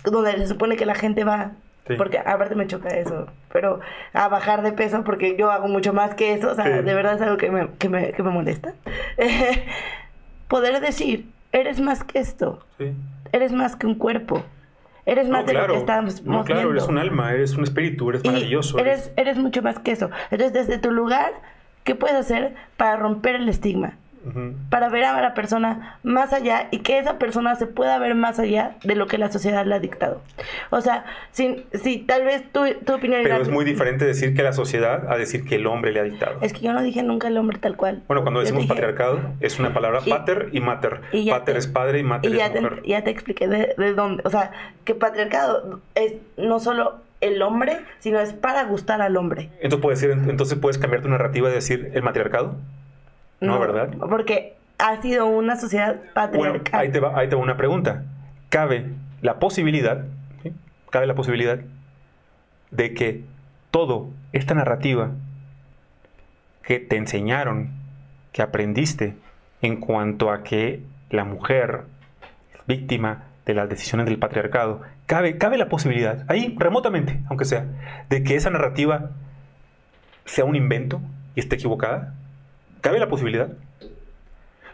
donde se supone que la gente va Porque aparte me choca eso, pero a bajar de peso porque yo hago mucho más que eso, o sea, de verdad es algo que me, que me, que me molesta. Poder decir, eres más que esto. Sí eres más que un cuerpo. Eres más de lo que estamos no, claro, eres un alma, eres un espíritu, eres maravilloso. Eres, eres, mucho más que eso. Entonces, desde tu lugar, ¿qué puedes hacer para romper el estigma? Para ver a la persona más allá y que esa persona se pueda ver más allá de lo que la sociedad le ha dictado. O sea, si, si tal vez tu, tu opinión... Pero es muy diferente decir que la sociedad a decir que el hombre le ha dictado. Es que yo no dije nunca el hombre tal cual. Bueno, cuando decimos patriarcado es una palabra pater y mater. Y pater es padre y mater y ya es mujer. Te, ya te expliqué de, de dónde. O sea, que patriarcado es no solo el hombre, sino es para gustar al hombre. Entonces puedes, entonces puedes cambiar tu narrativa y decir el matriarcado. No, ¿verdad? Porque ha sido una sociedad patriarcal. ahí, te va, ahí te va una pregunta. ¿Cabe la posibilidad, cabe la posibilidad de que todo esta narrativa que te enseñaron, que aprendiste en cuanto a que la mujer es víctima de las decisiones del patriarcado, cabe, cabe la posibilidad, ahí remotamente, aunque sea, de que esa narrativa sea un invento y esté equivocada. ¿Cabe la posibilidad?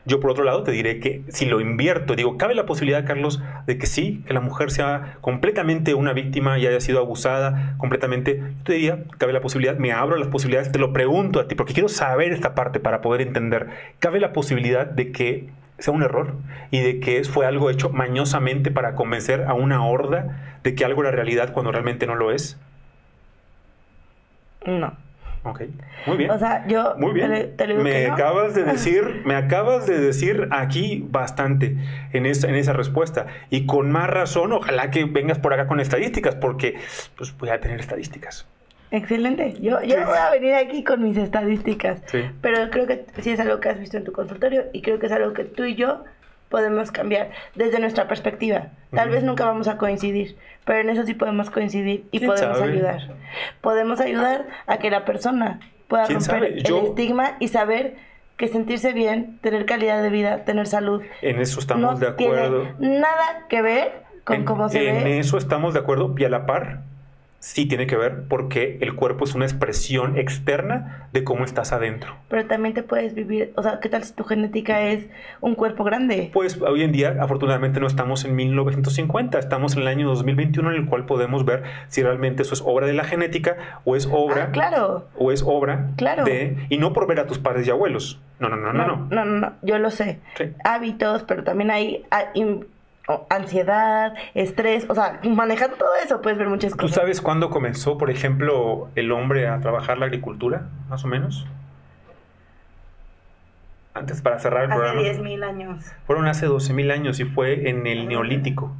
Yo por otro lado te diré que si lo invierto, digo, ¿cabe la posibilidad, Carlos, de que sí, que la mujer sea completamente una víctima y haya sido abusada completamente? Yo te diría, ¿cabe la posibilidad? Me abro las posibilidades, te lo pregunto a ti, porque quiero saber esta parte para poder entender. ¿Cabe la posibilidad de que sea un error y de que fue algo hecho mañosamente para convencer a una horda de que algo era realidad cuando realmente no lo es? No. Ok, muy bien. O sea, yo muy bien. me acabas de decir, me acabas de decir aquí bastante en esa, en esa respuesta y con más razón, ojalá que vengas por acá con estadísticas porque pues voy a tener estadísticas. Excelente. Yo, yo voy a venir aquí con mis estadísticas. Pero creo que sí es algo que has visto en tu consultorio y creo que es algo que tú y yo podemos cambiar desde nuestra perspectiva. Tal vez nunca vamos a coincidir, pero en eso sí podemos coincidir y podemos ayudar. Podemos ayudar a que la persona pueda romper el estigma y saber que sentirse bien, tener calidad de vida, tener salud. En eso estamos de acuerdo. nada que ver con cómo se ve. En eso estamos de acuerdo y a la par sí tiene que ver porque el cuerpo es una expresión externa de cómo estás adentro. Pero también te puedes vivir, o sea, ¿qué tal si tu genética es un cuerpo grande? Pues hoy en día, afortunadamente, no estamos en 1950, estamos en el año 2021 en el cual podemos ver si realmente eso es obra de la genética o es obra. Ah, claro. O es obra claro. de. Y no por ver a tus padres y abuelos. No, no, no, no. No, no, no, yo lo sé. Hábitos, pero también hay ansiedad, estrés, o sea, manejando todo eso puedes ver muchas cosas. ¿Tú sabes cuándo comenzó, por ejemplo, el hombre a trabajar la agricultura, más o menos? Antes, para cerrar el programa. Hace 10.000 años. Fueron hace 12.000 años y fue en el Neolítico.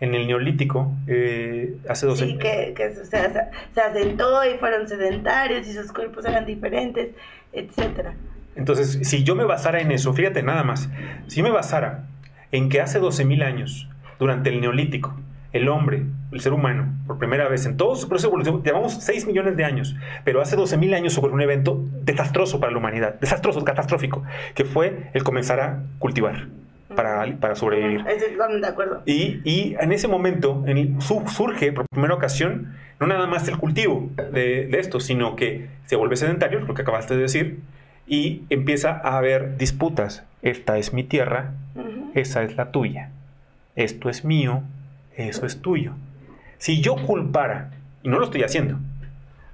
En el Neolítico, eh, hace 12.000 Sí, que, que se, se asentó y fueron sedentarios y sus cuerpos eran diferentes, etcétera. Entonces, si yo me basara en eso, fíjate nada más, si me basara en que hace 12.000 años, durante el Neolítico, el hombre, el ser humano, por primera vez en todo su proceso evolutivo, llevamos 6 millones de años, pero hace 12.000 años ocurrió un evento desastroso para la humanidad, desastroso, catastrófico, que fue el comenzar a cultivar para, para sobrevivir. de acuerdo. Y, y, en ese momento en, surge por primera ocasión no nada más el cultivo de, de, esto, sino que se vuelve sedentario, lo que acabaste de decir, y empieza a haber disputas. Esta es mi tierra, esa es la tuya. Esto es mío, eso es tuyo. Si yo culpara, y no lo estoy haciendo,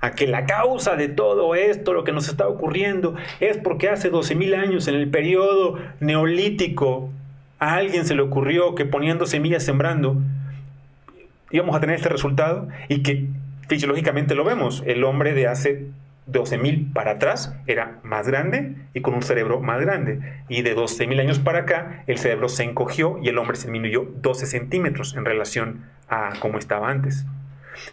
a que la causa de todo esto, lo que nos está ocurriendo, es porque hace 12.000 años, en el periodo neolítico, a alguien se le ocurrió que poniendo semillas sembrando, íbamos a tener este resultado y que fisiológicamente lo vemos. El hombre de hace 12.000 para atrás era más grande y con un cerebro más grande. Y de 12.000 años para acá, el cerebro se encogió y el hombre se disminuyó 12 centímetros en relación a cómo estaba antes.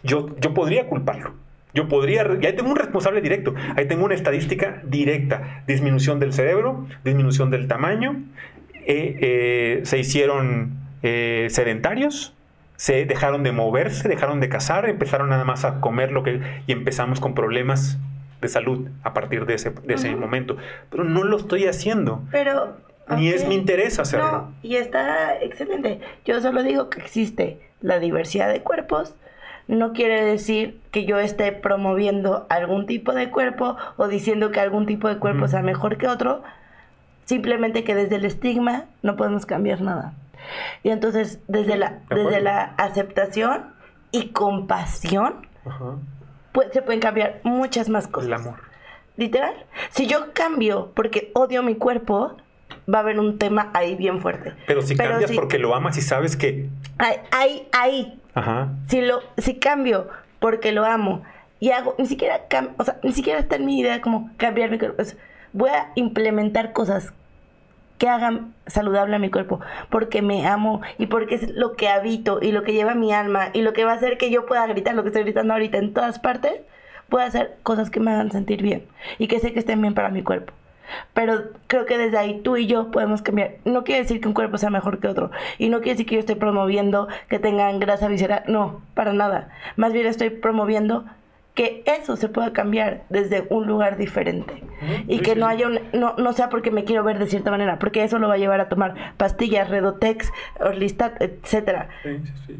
Yo, yo podría culparlo. Yo podría, y ahí tengo un responsable directo, ahí tengo una estadística directa. Disminución del cerebro, disminución del tamaño, eh, eh, se hicieron eh, sedentarios, se dejaron de moverse, dejaron de cazar, empezaron nada más a comer lo que y empezamos con problemas de salud a partir de ese, de ese momento. Pero no lo estoy haciendo. Pero... Ni es mi interés hacerlo. No, y está excelente. Yo solo digo que existe la diversidad de cuerpos. No quiere decir que yo esté promoviendo algún tipo de cuerpo o diciendo que algún tipo de cuerpo sea mejor que otro. Simplemente que desde el estigma no podemos cambiar nada. Y entonces, desde la, desde la aceptación y compasión, se pueden cambiar muchas más cosas. El amor. Literal. Si yo cambio porque odio mi cuerpo, va a haber un tema ahí bien fuerte. Pero si cambias porque lo amas y sabes que... Ahí, ahí. Ajá. Si, lo, si cambio porque lo amo y hago, ni siquiera, o sea, ni siquiera está en mi idea como cambiar mi cuerpo. voy a implementar cosas que hagan saludable a mi cuerpo, porque me amo y porque es lo que habito y lo que lleva mi alma y lo que va a hacer que yo pueda gritar lo que estoy gritando ahorita en todas partes, pueda hacer cosas que me hagan sentir bien y que sé que estén bien para mi cuerpo. Pero creo que desde ahí tú y yo podemos cambiar. No quiere decir que un cuerpo sea mejor que otro. Y no quiere decir que yo estoy promoviendo que tengan grasa visceral. No, para nada. Más bien estoy promoviendo que eso se pueda cambiar desde un lugar diferente. Y que no haya un, no, no sea porque me quiero ver de cierta manera, porque eso lo va a llevar a tomar pastillas, Redotex, Orlistat, etcétera.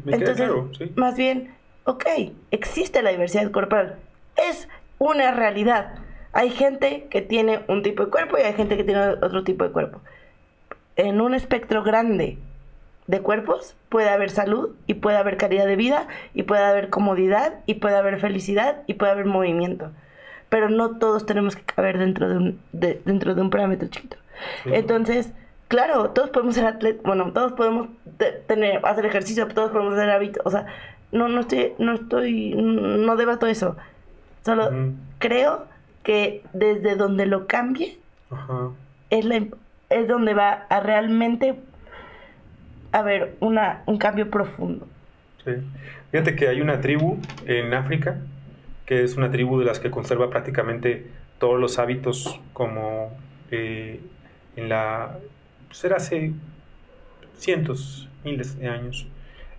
Entonces, más bien, ok, existe la diversidad corporal. Es una realidad hay gente que tiene un tipo de cuerpo y hay gente que tiene otro tipo de cuerpo. En un espectro grande de cuerpos puede haber salud y puede haber calidad de vida y puede haber comodidad y puede haber felicidad y puede haber movimiento. Pero no todos tenemos que caber dentro de un, dentro de un parámetro chiquito. Entonces, claro, todos podemos ser atletas, bueno, todos podemos tener, hacer ejercicio, todos podemos hacer hábitos, o sea, no, no estoy, no estoy, no debato eso. Solo creo que desde donde lo cambie Es, es donde va a realmente haber una, un cambio profundo. Sí. Fíjate que hay una tribu en África que es una tribu de las que conserva prácticamente todos los hábitos como eh, en la... será pues hace cientos, miles de años.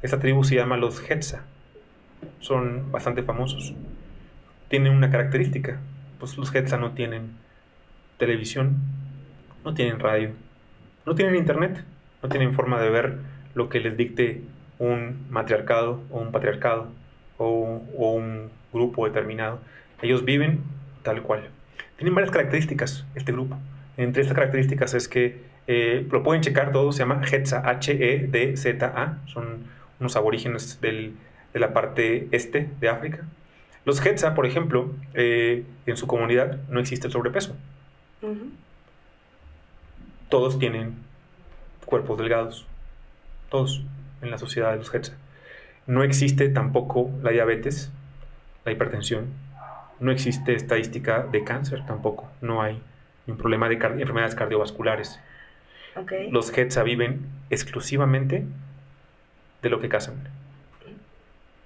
Esa tribu se llama los Hetza. Son bastante famosos. Tienen una característica pues los Hetza no tienen televisión, no tienen radio, no tienen internet, no tienen forma de ver lo que les dicte un matriarcado o un patriarcado o, un grupo determinado. Ellos viven tal cual. Tienen varias características este grupo. Entre estas características es que eh, lo pueden checar todo, se llama Hetza, H-E-D-Z-A, son unos aborígenes de la parte este de África. Los Hetza, por ejemplo, eh, en su comunidad no existe el sobrepeso. Todos tienen cuerpos delgados. Todos en la sociedad de los Hetza. No existe tampoco la diabetes, la hipertensión. No existe estadística de cáncer tampoco. No hay un problema de enfermedades cardiovasculares. Los Hetza viven exclusivamente de lo que cazan.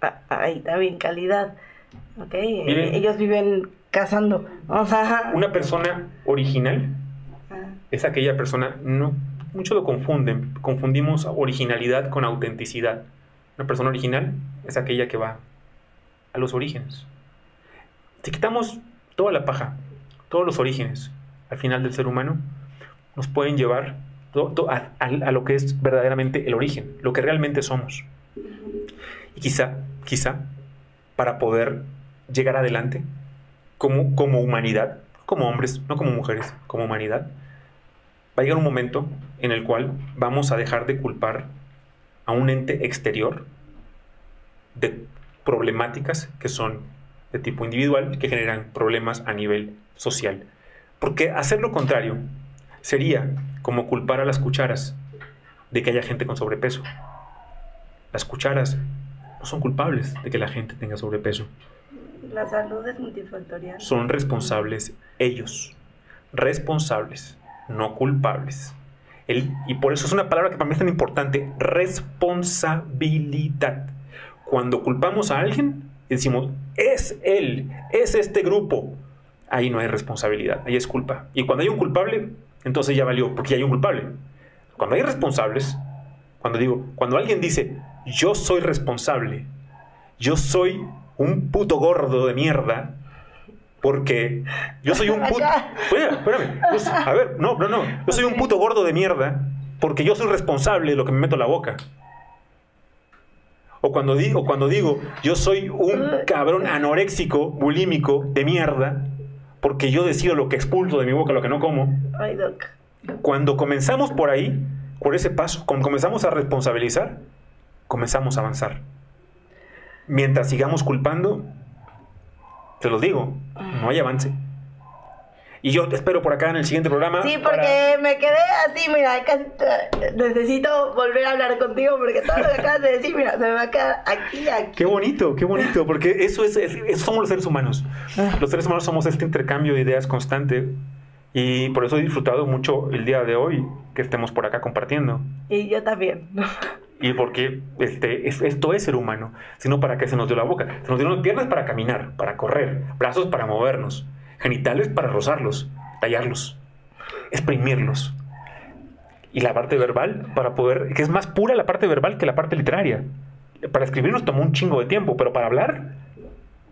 Ah, ahí está bien, calidad. Ok, ellos viven cazando. Una persona original ah. es aquella persona, no, muchos lo confunden, confundimos originalidad con autenticidad. Una persona original es aquella que va a los orígenes. Si quitamos toda la paja, todos los orígenes al final del ser humano, nos pueden llevar a, lo que es verdaderamente el origen, lo que realmente somos. Y quizá, quizá, para poder llegar adelante como, como humanidad, como hombres, no como mujeres, como humanidad, va a llegar un momento en el cual vamos a dejar de culpar a un ente exterior de problemáticas que son de tipo individual, que generan problemas a nivel social. Porque hacer lo contrario sería como culpar a las cucharas de que haya gente con sobrepeso. Las cucharas no son culpables de que la gente tenga sobrepeso. La salud es multifactorial. Son responsables ellos. Responsables, no culpables. Y por eso es una palabra que para mí es tan importante, responsabilidad. Cuando culpamos a alguien, decimos, es él, es este grupo. Ahí no hay responsabilidad, ahí es culpa. Y cuando hay un culpable, entonces ya valió, porque hay un culpable. Cuando hay responsables, cuando digo, cuando alguien dice, yo soy responsable, yo soy un puto gordo de mierda, porque yo soy un puto... espérame. a ver, no, no, no. Yo soy un puto gordo de mierda porque yo soy responsable de lo que me meto a la boca. O cuando digo, cuando digo, yo soy un cabrón anoréxico, bulímico, de mierda, porque yo decido lo que expulso de mi boca, lo que no como. Cuando comenzamos por ahí, por ese paso, cuando comenzamos a responsabilizar, comenzamos a avanzar. Mientras sigamos culpando, te lo digo, no hay avance. Y yo te espero por acá en el siguiente programa. Sí, porque me quedé así, mira, casi, necesito volver a hablar contigo porque todo lo que acabas de decir, mira, se me va a quedar aquí, aquí. Qué bonito, qué bonito, porque eso es, eso somos los seres humanos. Ah. Los seres humanos somos este intercambio de ideas constante y por eso he disfrutado mucho el día de hoy que estemos por acá compartiendo. Y yo también. Y porque este, esto es ser humano, sino para que se nos dio la boca. Se nos dieron piernas para caminar, para correr, brazos para movernos genitales para rozarlos, tallarlos, exprimirlos. Y la parte verbal para poder, que es más pura la parte verbal que la parte literaria. Para escribir nos tomó un chingo de tiempo, pero para hablar,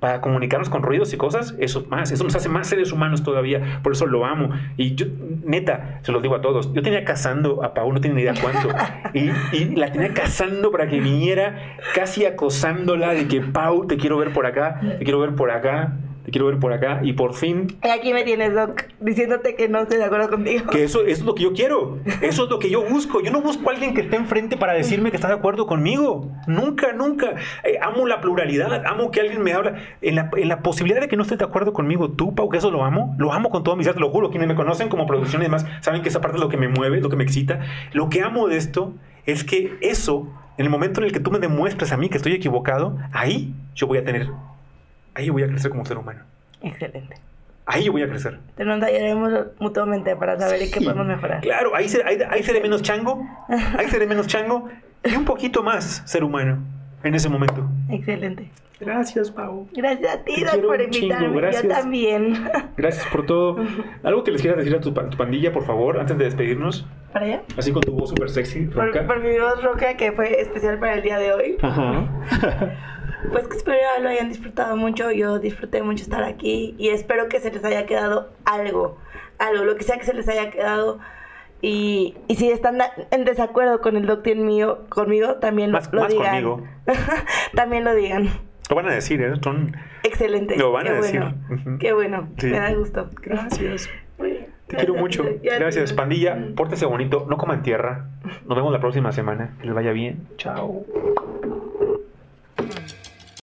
para comunicarnos con ruidos y cosas, eso más, eso nos hace más seres humanos todavía, por eso lo amo. Y yo, neta, se los digo a todos, yo tenía cazando a Pau, no tenía ni idea cuánto, y, y, la tenía cazando para que viniera, casi acosándola de que Pau, te quiero ver por acá, te quiero ver por acá, quiero ver por acá y por fin... Aquí me tienes, Doc, diciéndote que no estoy de acuerdo contigo. Que eso, es lo que yo quiero, eso es lo que yo busco. Yo no busco a alguien que esté enfrente para decirme que está de acuerdo conmigo. Nunca, nunca. Eh, amo la pluralidad, amo que alguien me habla. En la, en la posibilidad de que no estés de acuerdo conmigo, tú, Pau, que eso lo amo, lo amo con todo mi ser, te lo juro. Quienes me conocen como producción y demás saben que esa parte es lo que me mueve, lo que me excita. Lo que amo de esto es que eso, en el momento en el que tú me demuestres a mí que estoy equivocado, ahí yo voy a tener ahí voy a crecer como ser humano. Excelente. Ahí voy a crecer. Te nos tallaremos mutuamente para saber qué podemos mejorar. Claro, ahí, ahí, seré menos chango, ahí seré menos chango y un poquito más ser humano en ese momento. Excelente. Gracias, Pau. Gracias a ti, Doc, por invitarme. Gracias. Yo también. Gracias por todo. ¿Algo que les quieras decir a tu, pandilla, por favor, antes de despedirnos? ¿Para allá? Así con tu voz súper sexy, roca. Por, por, mi voz roca, que fue especial para el día de hoy. Ajá. Pues que espero lo hayan disfrutado mucho. Yo disfruté mucho estar aquí y espero que se les haya quedado algo, algo, lo que sea que se les haya quedado. Y, y si están en desacuerdo con el doctor mío, conmigo, también lo, lo digan. Conmigo. también lo digan. Lo van a decir, ¿eh? Son... Excelente. Lo van a decir. Qué bueno. Me da gusto. Gracias. Te quiero mucho. Gracias, pandilla. Pórtese bonito. No coman tierra. Nos vemos la próxima semana. Que les vaya bien. Chao.